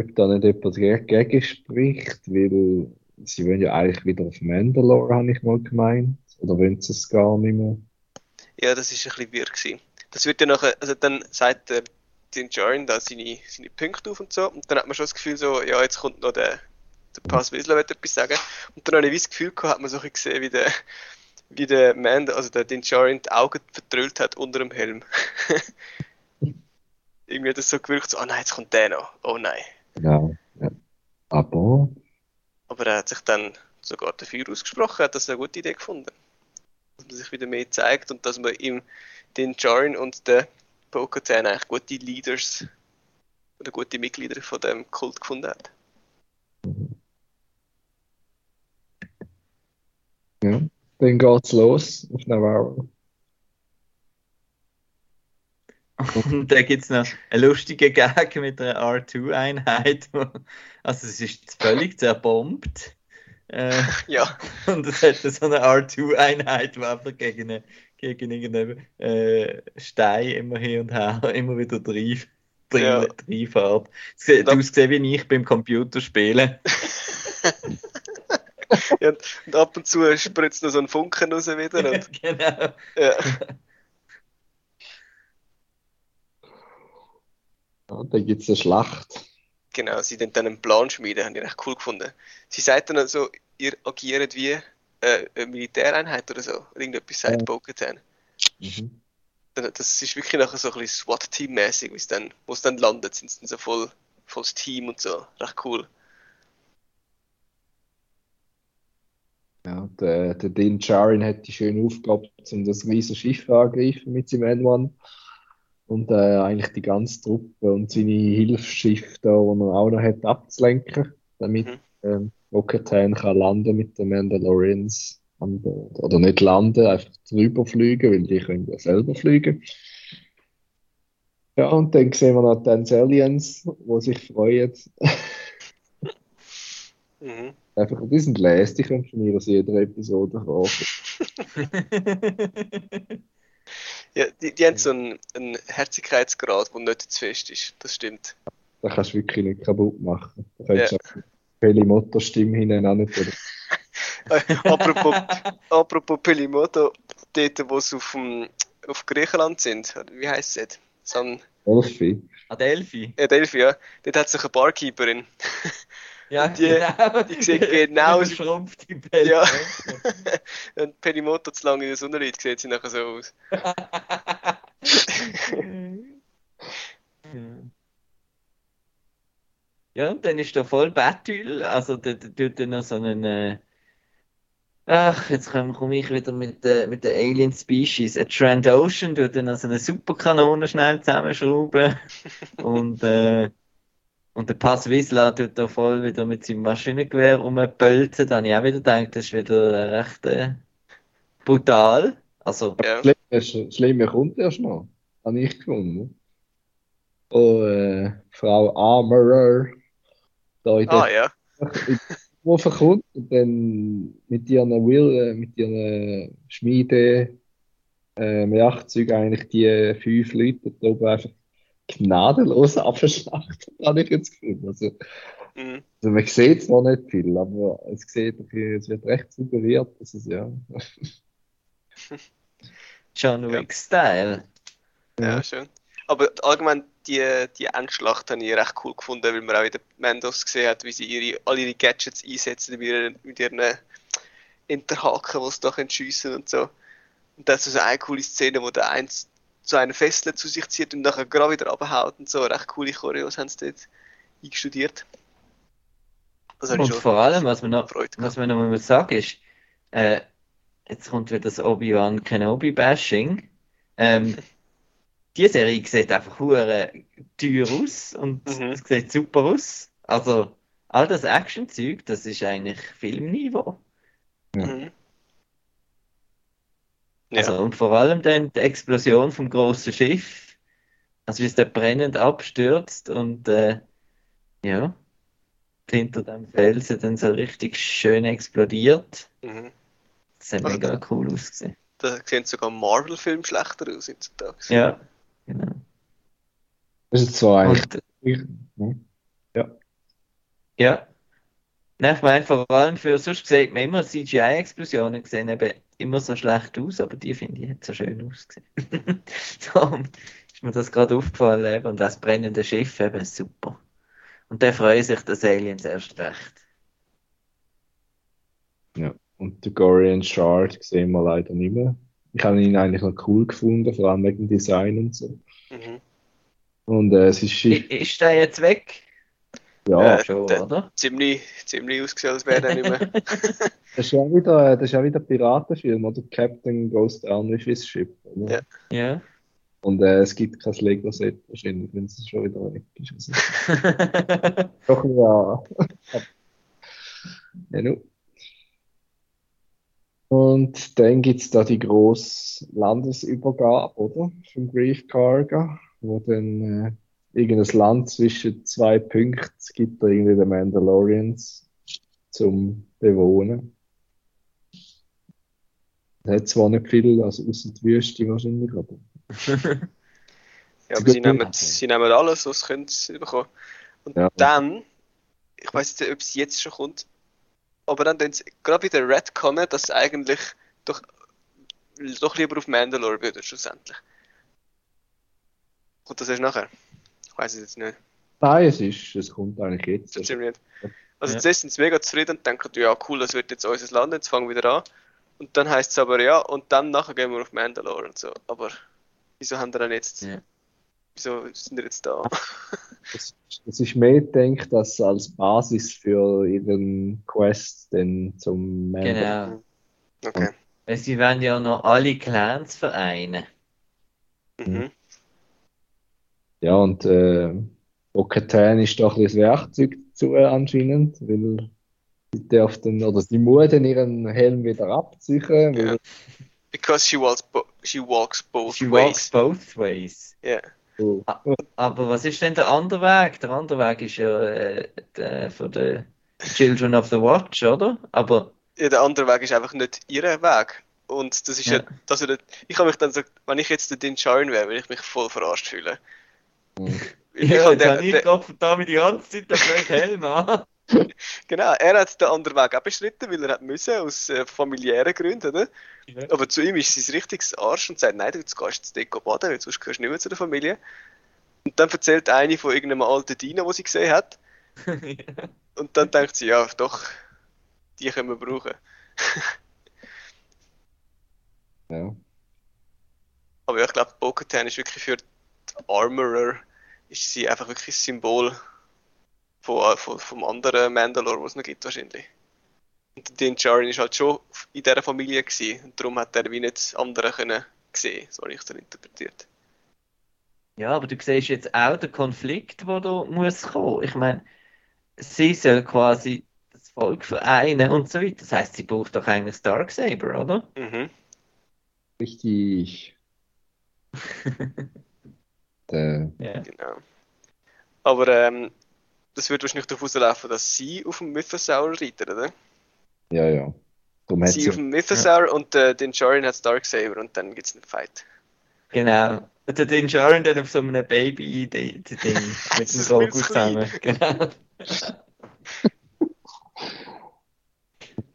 ob da nicht jemand dagegen spricht, weil sie wollen ja eigentlich wieder auf Mandalore, habe ich mal gemeint. Oder wollen sie es gar nicht mehr? Ja, das ist ein bisschen wirr gewesen. Das wird ja nachher, also dann sagt der Din Djarin da seine, seine Punkte auf und so, und dann hat man schon das Gefühl so, ja, jetzt kommt noch der, der Pass Wiesler wird etwas sagen, und dann habe ich das Gefühl gehabt, hat man so ein bisschen gesehen, wie der, wie der Man, also der Din Djarin die Augen vertrüllt hat unter dem Helm. Irgendwie hat das so gewirkt, so, oh nein, jetzt kommt der noch, oh nein. Ja, ja. Aber Aber er hat sich dann sogar dafür ausgesprochen, hat das eine gute Idee gefunden. Dass man sich wieder mehr zeigt und dass man ihm den Jarin und den Bo-Katan eigentlich gute Leaders oder gute Mitglieder von dem Kult gefunden hat. Ja, dann geht's los auf Navarro. Und da gibt es noch einen lustigen Gag mit einer R2-Einheit. Also es ist völlig zerbombt. Äh, Ja, und es hat so eine R2-Einheit, die einfach gegen, eine, gegen irgendeinen äh, Stein immer hin und her, immer wieder rein, Ja. rein, reinfährt. Es sieht ausgesehen wie ich beim Computerspielen. ja und, ab und zu spritzt noch so ein Funken raus wieder. Und, genau. ja. Ja, dann gibt es eine Schlacht. Genau, sie dann einen Plan schmieden, habe ich recht cool gefunden. Sie sagt dann also, ihr agiert wie äh, eine Militäreinheit oder so, irgendetwas sagt Ja. Bo-Katan. Mhm. Das ist wirklich nachher so ein bisschen SWAT-Team-mäßig, wo es dann landet, sind sie dann so voll, voll das Team und so. Recht cool. Ja, der, der Din Djarin hat die schöne Aufgabe, um das riesige Schiff angreifen mit seinem N1. Und äh, eigentlich die ganze Truppe und seine Hilfsschiffe da, die er auch noch hat, abzulenken, damit Mhm. ähm, Bo-Katan kann landen mit den Mandalorians an Bord. Oder nicht landen, einfach drüber fliegen, weil die können ja selber fliegen. Ja, und dann sehen wir noch die Aliens, die sich freuen. Mhm. Einfach, die sind die können von mir aus jeder Episode fragen. Ja, die, die haben so einen, einen Herzigkeitsgrad, der nicht zu fest ist. Das stimmt. Das kannst du wirklich nicht kaputt machen. Da könntest du auch Pelimoto-Stimme hinein auch nicht. Oder? Äh, apropos, apropos Pelimoto, dort, wo sie auf, dem, auf Griechenland sind, wie heisst es? San. Adelphi. äh, Delphi, ja. Dort hat sich eine Barkeeperin. Ja, Die- genau. die sieht genau aus- Verschrumpfte Bälle. Ja. Wenn Pelimoto zu lange in der Sonne liegt, sieht sie nachher so aus. Ja, und dann ist da voll Betül, also da tut dann noch so einen, äh, ach, jetzt komme komm ich wieder mit, äh, mit der Alien Species, ein Trandocean tut dann noch so eine Superkanone schnell zusammenschrauben und, äh, und der Pass Wisla tut da voll wieder mit seinem Maschinengewehr rumpölzen, da habe ich auch wieder gedacht, das ist wieder recht äh, brutal, also, Ja. Das Schlimme kommt erst noch. Habe ich gefunden. Oh, äh, Frau Armorer. Da in Ah der ja. wo verkommt und dann mit ihren Will, äh, mit ihren Schmiede äh, Werkzeugen eigentlich die fünf Leute da oben einfach gnadenlos abgeschlachtet, habe ich jetzt gefunden. Also, Mhm. also man sieht zwar nicht viel, aber es sieht, es wird recht suggeriert, dass es ja. John Ja. Wick-Style. Ja, schön. Aber allgemein die, die Endschlacht habe ich recht cool gefunden, weil man auch in den Mandos gesehen hat, wie sie ihre, all ihre Gadgets einsetzen mit ihren, mit ihren Interhaken, die sie da können schiessen und so. Und das ist so eine coole Szene, wo der eins so einen Fesseln zu sich zieht und nachher gerade wieder abhaut und so. Recht coole Choreos haben sie dort eingestudiert. Und vor allem, was man noch, was man noch mal sagen ist, äh, jetzt kommt wieder das Obi-Wan Kenobi-Bashing. Ähm, die Serie sieht einfach hure teuer aus und Mhm. es sieht super aus. Also, all das Action-Zeug, das ist eigentlich Filmniveau. Mhm. Ja. Also, und vor allem dann die Explosion vom großen Schiff, also wie es da brennend abstürzt und äh, ja, hinter dem Felsen dann so richtig schön explodiert. Mhm. Das hat Also mega da- cool ausgesehen. Da sehen sogar Marvel-Filme schlechter aus heutzutage. Ja, genau. Das ist zwar eigentlich. Und, Hm? ja. Nein, ich meine, vor allem für, sonst sieht man immer CGI-Explosionen sehen eben immer so schlecht aus, aber die finde ich hat so schön ausgesehen. Darum ist mir das gerade aufgefallen eben. und das brennende Schiff eben super. Und da freuen sich das Aliens erst recht. Und den Gorian Shard sehen wir leider nicht mehr. Ich habe ihn eigentlich noch cool gefunden, vor allem wegen dem Design und so. Mhm. Und äh, es ist Ist der jetzt weg? Ja, Äh, Schon, der- oder? Ziemlich, ziemlich ausgesehen, als wäre er nicht mehr. das ist ja wieder, das ist ja wieder ein Piratenfilm, oder? Captain Goes Down with his ship, oder? Ja. Ja. Und äh, es gibt kein Lego-Set wahrscheinlich, wenn es schon wieder weg ist. Also, doch, ja. ja, nu. Und dann gibt es da die grosse Landesübergabe, oder? Vom Grief Cargo, wo dann äh, irgendein Land zwischen zwei Punkten gibt, da irgendwie die Mandalorians zum Bewohnen. Hat zwar nicht viel, also außer die Wüste wahrscheinlich, aber Ja, aber sie nehmen, sie nehmen alles, was sie können, sie bekommen. Und Ja. dann, ich weiß nicht, ob es jetzt schon kommt, aber dann tun sie gerade wieder Redconnen, dass sie eigentlich doch, doch lieber auf Mandalore würden, schlussendlich. Kommt das erst nachher? Ich weiß es jetzt nicht. nein, es ist, es kommt eigentlich jetzt. Das stimmt nicht. Also Ja. zuerst sind sie mega zufrieden und denken, ja cool, das wird jetzt unser Land, jetzt fangen wir wieder an. Und dann heißt es aber ja, und dann nachher gehen wir auf Mandalore und so. Aber wieso haben wir dann jetzt, Ja. wieso sind wir jetzt da? Es, ist mehr gedacht, dass als Basis für ihren Quest dann zum Mandalore. Genau. Okay. Weil sie werden ja noch alle Clans vereinen. Mhm. Ja, und äh, Bo-Katan ist doch ein bisschen das Werkzeug dazu anscheinend, weil sie darf dann, oder sie muss dann ihren Helm wieder abziehen, weil Ja. Because she walks, bo she walks both She ways. walks both ways. Ja. so, Aber was ist denn der andere Weg? Der andere Weg ist ja äh, der von den Children of the Watch, oder? Aber ja, der andere Weg ist einfach nicht ihr Weg. Und das ist ja, Ja. dass ich, ich habe mich dann so, wenn ich jetzt der Din Djarin wäre, würde ich mich voll verarscht fühlen. Weil ich ja, den- ich den- Gott verdammt die ganze Zeit den gleichen Helm an. Genau, er hat den anderen Weg auch bestritten, weil er hat müssen, aus äh, familiären Gründen, oder? Ja. Aber zu ihm ist sein richtiges Arsch und sagt, nein, du jetzt gehst jetzt dort baden, weil sonst gehörst du nicht mehr zu der Familie. Und dann erzählt eine von irgendeinem alten Diener, den sie gesehen hat. Und dann denkt sie, ja, doch, die können wir brauchen. ja. Aber ja, ich glaube, Bo-Katan ist wirklich für die Armorer, ist sie einfach wirklich das Symbol von, von, vom anderen Mandalore, was es noch gibt wahrscheinlich. Und der Din Djarin ist halt schon in dieser Familie gewesen und darum hat er wie nicht das andere können sehen, so habe ich es dann interpretiert. Ja, aber du siehst jetzt auch den Konflikt, der da muss kommen. Ich meine, sie soll quasi das Volk vereinen und so weiter. Das heißt, sie braucht doch eigentlich Darksaber, oder? Mhm. Richtig. Der, Ja. Genau. Aber ähm, das wird wahrscheinlich darauf auslaufen, dass sie auf dem Mythosaur reiten, oder? ja, ja. Darum Sie sie, auf dem Mythosaur und äh, den Djarin hat das Darksaber und dann gibt es einen Fight. Genau. Und der Din Djarin dann auf so einem Baby-Ding mit dem zu zusammen. Genau.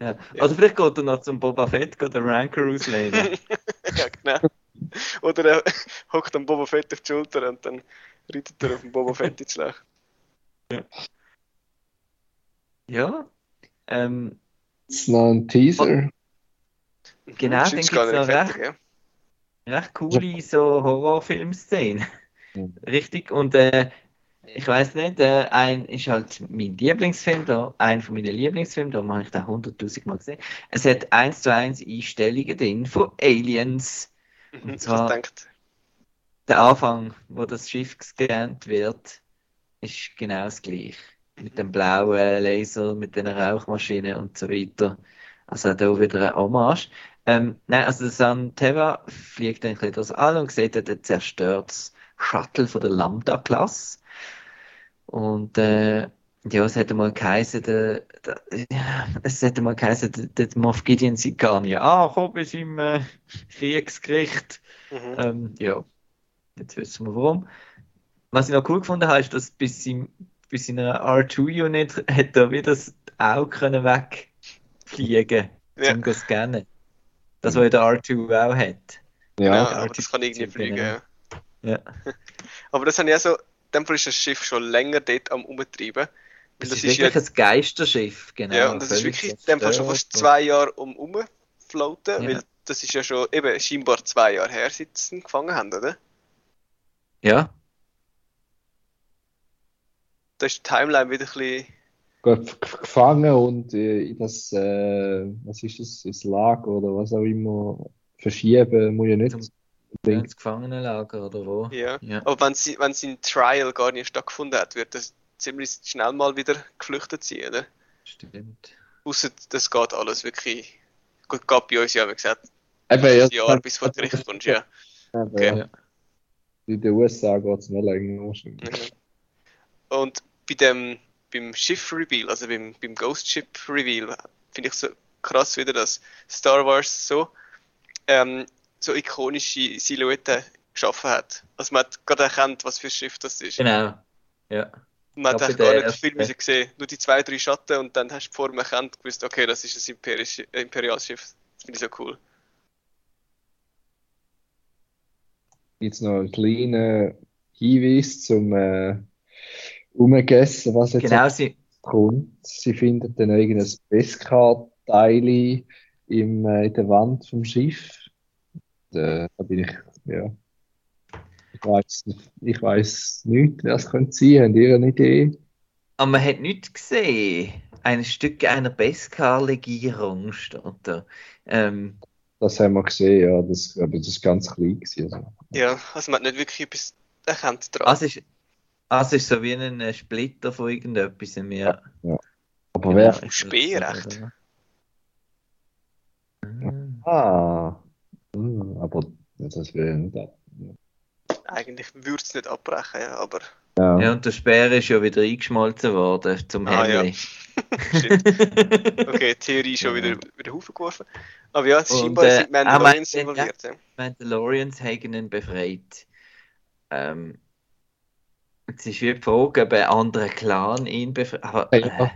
Ja. Oder vielleicht geht er noch zum Boba Fett, geht den Ranker auslehnen. ja, genau. Oder er hockt am Boba Fett auf die Schulter und dann reitet er auf den Boba Fett ins Schlag. Ja. Ähm, jetzt noch ein Teaser. Genau, Das dann ist gar nicht noch fertig, ja. recht coole so Horrorfilm-Szenen. Richtig. Und äh, ich weiß nicht, äh, ein ist halt mein Lieblingsfilm, da, ein von meinen Lieblingsfilmen, da habe ich den hunderttausend Mal gesehen. Es hat eins zu eins Einstellungen drin von Aliens. Und zwar- Der Anfang, wo das Schiff gescannt wird, ist genau das gleiche. Mit dem blauen Laser, mit den Rauchmaschinen und so weiter. Also da wieder ein Hommage. Ähm, nein, also San Terra fliegt dann ein bisschen durchs All und sieht dort ein zerstörtes Shuttle von der Lambda-Klasse. Und äh, ja, es hätte mal geheißen, der, der, ja, es hätte mal geheißen, der, der Moff Gideon sei gar nicht angekommen bei seinem äh, Kriegsgericht. mhm. Ähm, ja, jetzt wissen wir warum. Was ich noch cool gefunden habe, ist, dass bis, seinem, bis seiner R2-Unit hat er wieder das Auge können wegfliegen Ja. zum zu scannen. Das, was ja der R2 auch hat. Ja, Ja, aber das kann irgendwie fliegen, ja. Ja. Aber das habe ich auch so, in dem Fall ist das Schiff schon länger dort am Umtreiben. Das, das ist ist ja, wirklich ein Geisterschiff, genau. ja, und das ist wirklich in dem Fall schon fast zwei Jahre um umfloaten, Ja. weil das ist ja schon eben scheinbar zwei Jahre her, seit sie gefangen haben, oder? Ja, Da ist die Timeline wieder ein bisschen. Gut, gefangen und äh, in das, äh, was ist das, ins Lager oder was auch immer, verschieben muss ja nicht Zum- ins Gefangenenlager oder wo. Ja. Ja. Aber wenn, sie, wenn sein Trial gar nicht stattgefunden hat, wird das ziemlich schnell mal wieder geflüchtet sein, oder? Stimmt. Außer das geht alles wirklich. Gut, geht bei uns ja, wie gesagt, Eben, ein ja, Jahr bis vor Gericht kommst, ja. Okay. ja. In den USA geht es noch länger wahrscheinlich. Mhm. Und bei dem, beim Schiff-Reveal, also beim, beim Ghost Ship-Reveal, finde ich so krass wieder, dass Star Wars so, ähm, so ikonische Silhouetten geschaffen hat. Also man hat gerade erkannt, was für ein Schiff das ist. Genau. Ja. Man hat bei gar nicht viel müssen gesehen, nur die zwei, drei Schatten und dann hast du vor dem erkannt gewusst, okay, das ist ein äh, Imperialschiff. Das finde ich so cool. Jetzt noch einen kleinen Hinweis zum äh, Umgessen, was jetzt Genau, sie, kommt. Sie finden dann irgendein Beskar-Teil im, äh, in der Wand vom Schiff. Da, da bin ich, ja. Ich weiß, ich weiß nicht, wer es könnte sein. Habt ihr eine Idee? aber man hat nichts gesehen. Ein Stück einer Beskar-Legierung steht da. Ähm, Das haben wir gesehen, ja. Das, aber das ist ganz klein gewesen. Also. Ja, also man hat nicht wirklich etwas erkannt dran. also, ist, also ist so wie ein äh, Splitter von irgendetwas. Ja. Aber Genau, wer? ist das Speer, so, echt? oder? Ah. Hm, aber ja, das wäre ja nicht ab. Eigentlich würde es nicht abbrechen, ja, aber Ja. Ja, und der Speer ist ja wieder eingeschmolzen worden zum Ah, ja. Hemli. Shit. okay, Theorie schon wieder über den Haufen geworfen. Aber ja, Und, scheinbar äh, sind Mandalorians er meint, involviert. Ja. Mandalorians haben ihn befreit. Ähm, es ist wie die Frage, ob ein anderer Clan ihn befreit. Aber Ja, ja.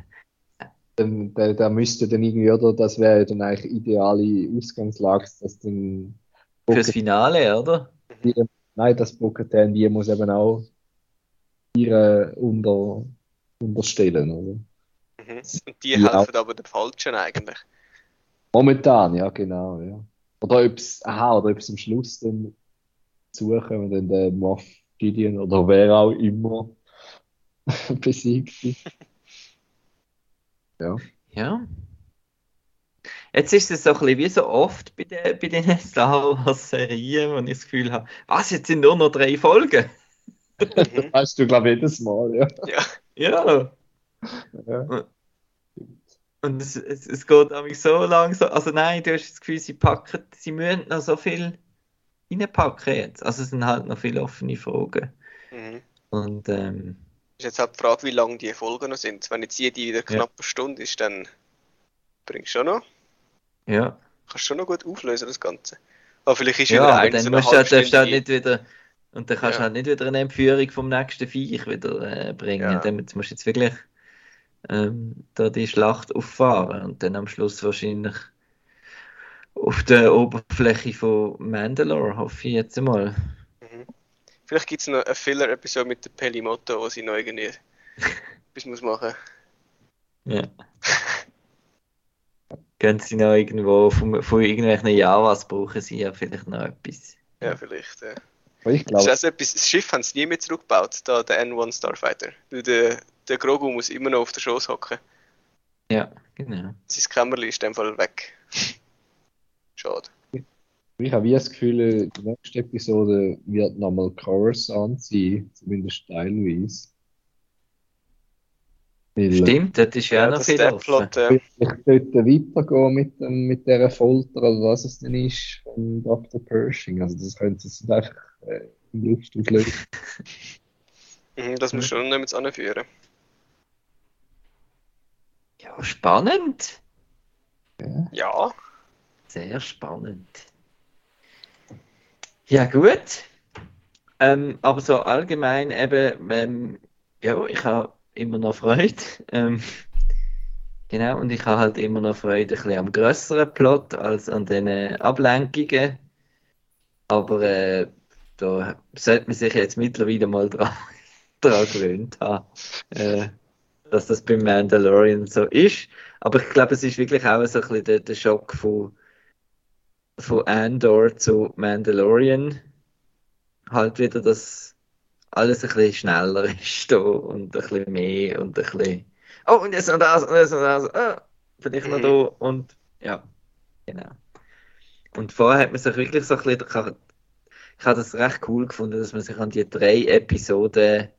äh, Dann, da, da müsste dann irgendwie, oder? Das wäre ja dann eigentlich ideale Ausgangslage, dass dann fürs Finale, oder? die, nein, das Bo-Katan, die muss eben auch ihre unter, unterstellen, oder? Mhm. Und die Ja. helfen aber den Falschen eigentlich. Momentan, ja, genau, ja. Oder ob es, am Schluss dann suchen und dann der Moff Gideon oder wer auch immer besiegt ist. Ja. Ja. Jetzt ist es so ein bisschen wie so oft bei den, bei den Star Wars-Serien, wo ich das Gefühl habe, was, jetzt sind nur noch drei Folgen? Mhm. Weißt du, glaube ich, jedes Mal, ja. Ja, Ja. ja. Und es, es, es geht nämlich so langsam. Also nein, du hast das Gefühl, sie packen, sie müssen noch so viel reinpacken jetzt. Also es sind halt noch viele offene Fragen. mhm. Und ähm, ist jetzt halt die Frage, wie lange die Folgen noch sind. Wenn jetzt jede wieder knapp eine Stunde ist, dann bringst du schon noch, ja. kannst du schon noch gut auflösen, das Ganze. Aber vielleicht ist Ja, wieder aber ein dann so musst du, halt- darfst du halt nicht wieder. Und dann kannst du Ja. halt nicht wieder eine Entführung vom nächsten Viech wieder äh, bringen. Ja. Damit musst du jetzt wirklich ähm, da die Schlacht auffahren und dann am Schluss wahrscheinlich auf der Oberfläche von Mandalore, hoffe ich jetzt mal. Mhm. Vielleicht gibt es noch eine Filler-Episode mit der Pelimoto, wo sie noch irgendwie etwas muss machen Ja. Gehen sie noch irgendwo von, von irgendwelchen Javas brauchen sie ja vielleicht noch etwas. Ja, vielleicht. Ja. Ich Das, glaube, ist also etwas, das Schiff haben sie nie mehr zurückgebaut, da der N1 Starfighter. Weil der, der Grogu muss immer noch auf der Schoß hocken. Ja, genau. Sein Kämmerli ist in dem Fall weg. Schade. ich habe wie das Gefühl, die nächste Episode wird nochmal Coruscant sein, zumindest teilweise. Weil, Stimmt, das ist ja, auch noch viel. Plot, ja. vielleicht dort weitergehen mit, dem, mit dieser Folter oder was es denn ist von Dr. Pershing. Also das könnte es einfach äh, in Luft auflösen. Mhm, das muss schon nicht anführen. Ja, spannend. Ja. Sehr spannend. Ja, gut. Ähm, aber so allgemein eben, ähm, ja, ich habe immer noch Freude. Ähm, genau, und ich habe halt immer noch Freude ein bisschen am grösseren Plot als an den Ablenkungen. Aber äh, da sollte man sich jetzt mittlerweile mal dran, dran gewöhnt haben, äh, dass das beim Mandalorian so ist. Aber ich glaube, es ist wirklich auch so ein bisschen der, der Schock von, von Andor zu Mandalorian. Halt wieder, dass alles ein bisschen schneller ist da und ein bisschen mehr und ein bisschen. Oh, und jetzt noch das und jetzt noch das. Ah, vielleicht noch Mhm. da und ja, genau. Und vorher hat man sich wirklich so ein bisschen. Ich habe, das recht cool gefunden, dass man sich an die drei Episoden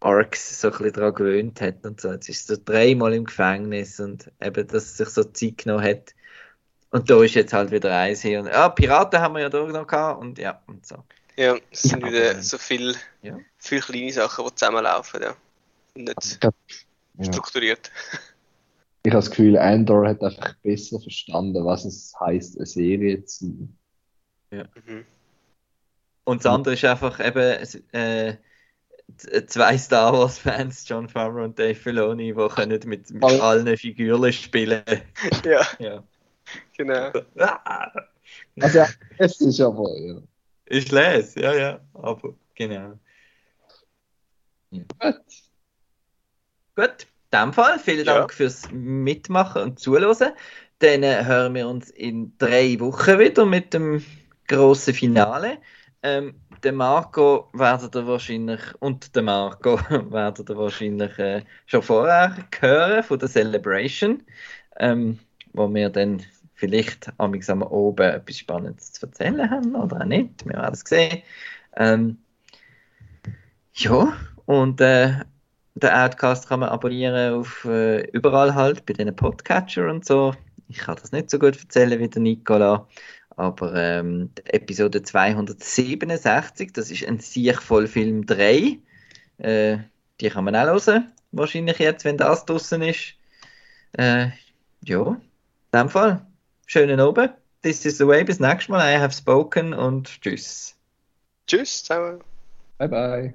Arcs so ein bisschen daran gewöhnt hat und so. Jetzt ist es so dreimal im Gefängnis und eben, dass es sich so Zeit genommen hat. Und da ist jetzt halt wieder eins hier. Und, ja, Piraten haben wir ja da noch gehabt und ja, und so. Ja, es sind Ja, wieder so viele Ja. viel kleine Sachen, die zusammenlaufen. Ja. Und nicht, Ja. strukturiert. Ich habe das Gefühl, Andor hat einfach besser verstanden, was es heißt, eine Serie zu sein. Mhm. Und das andere ist einfach eben äh, zwei Star Wars Fans, John Favreau und Dave Filoni, die können mit, mit Voll. allen Figuren spielen. Ja, Ja. genau. Ah, Also, ja, es ist aber, ja. Ich lese, ja, ja, aber genau. Gut. Gut, in dem Fall vielen Ja. Dank fürs Mitmachen und Zuhören. Dann äh, hören wir uns in drei Wochen wieder mit dem grossen Finale. Ähm, der Marco werdet ihr wahrscheinlich und der Marco werdet ihr wahrscheinlich äh, schon vorher hören von der Celebration, ähm, wo wir dann vielleicht am oben etwas Spannendes zu erzählen haben oder auch nicht. Wir werden es sehen. Ähm, ja, und äh, den Outcast kann man abonnieren auf äh, überall halt, bei diesen Podcatcher und so. Ich kann das nicht so gut erzählen wie der Nicola, aber ähm, Episode 267, das ist ein Siechvollfilm 3. Äh, die kann man auch hören, wahrscheinlich jetzt, wenn das draußen ist. Äh, ja, in dem Fall, schönen Abend. This is the way, bis nächstes Mal. I have spoken und tschüss. Tschüss zusammen. Bye bye.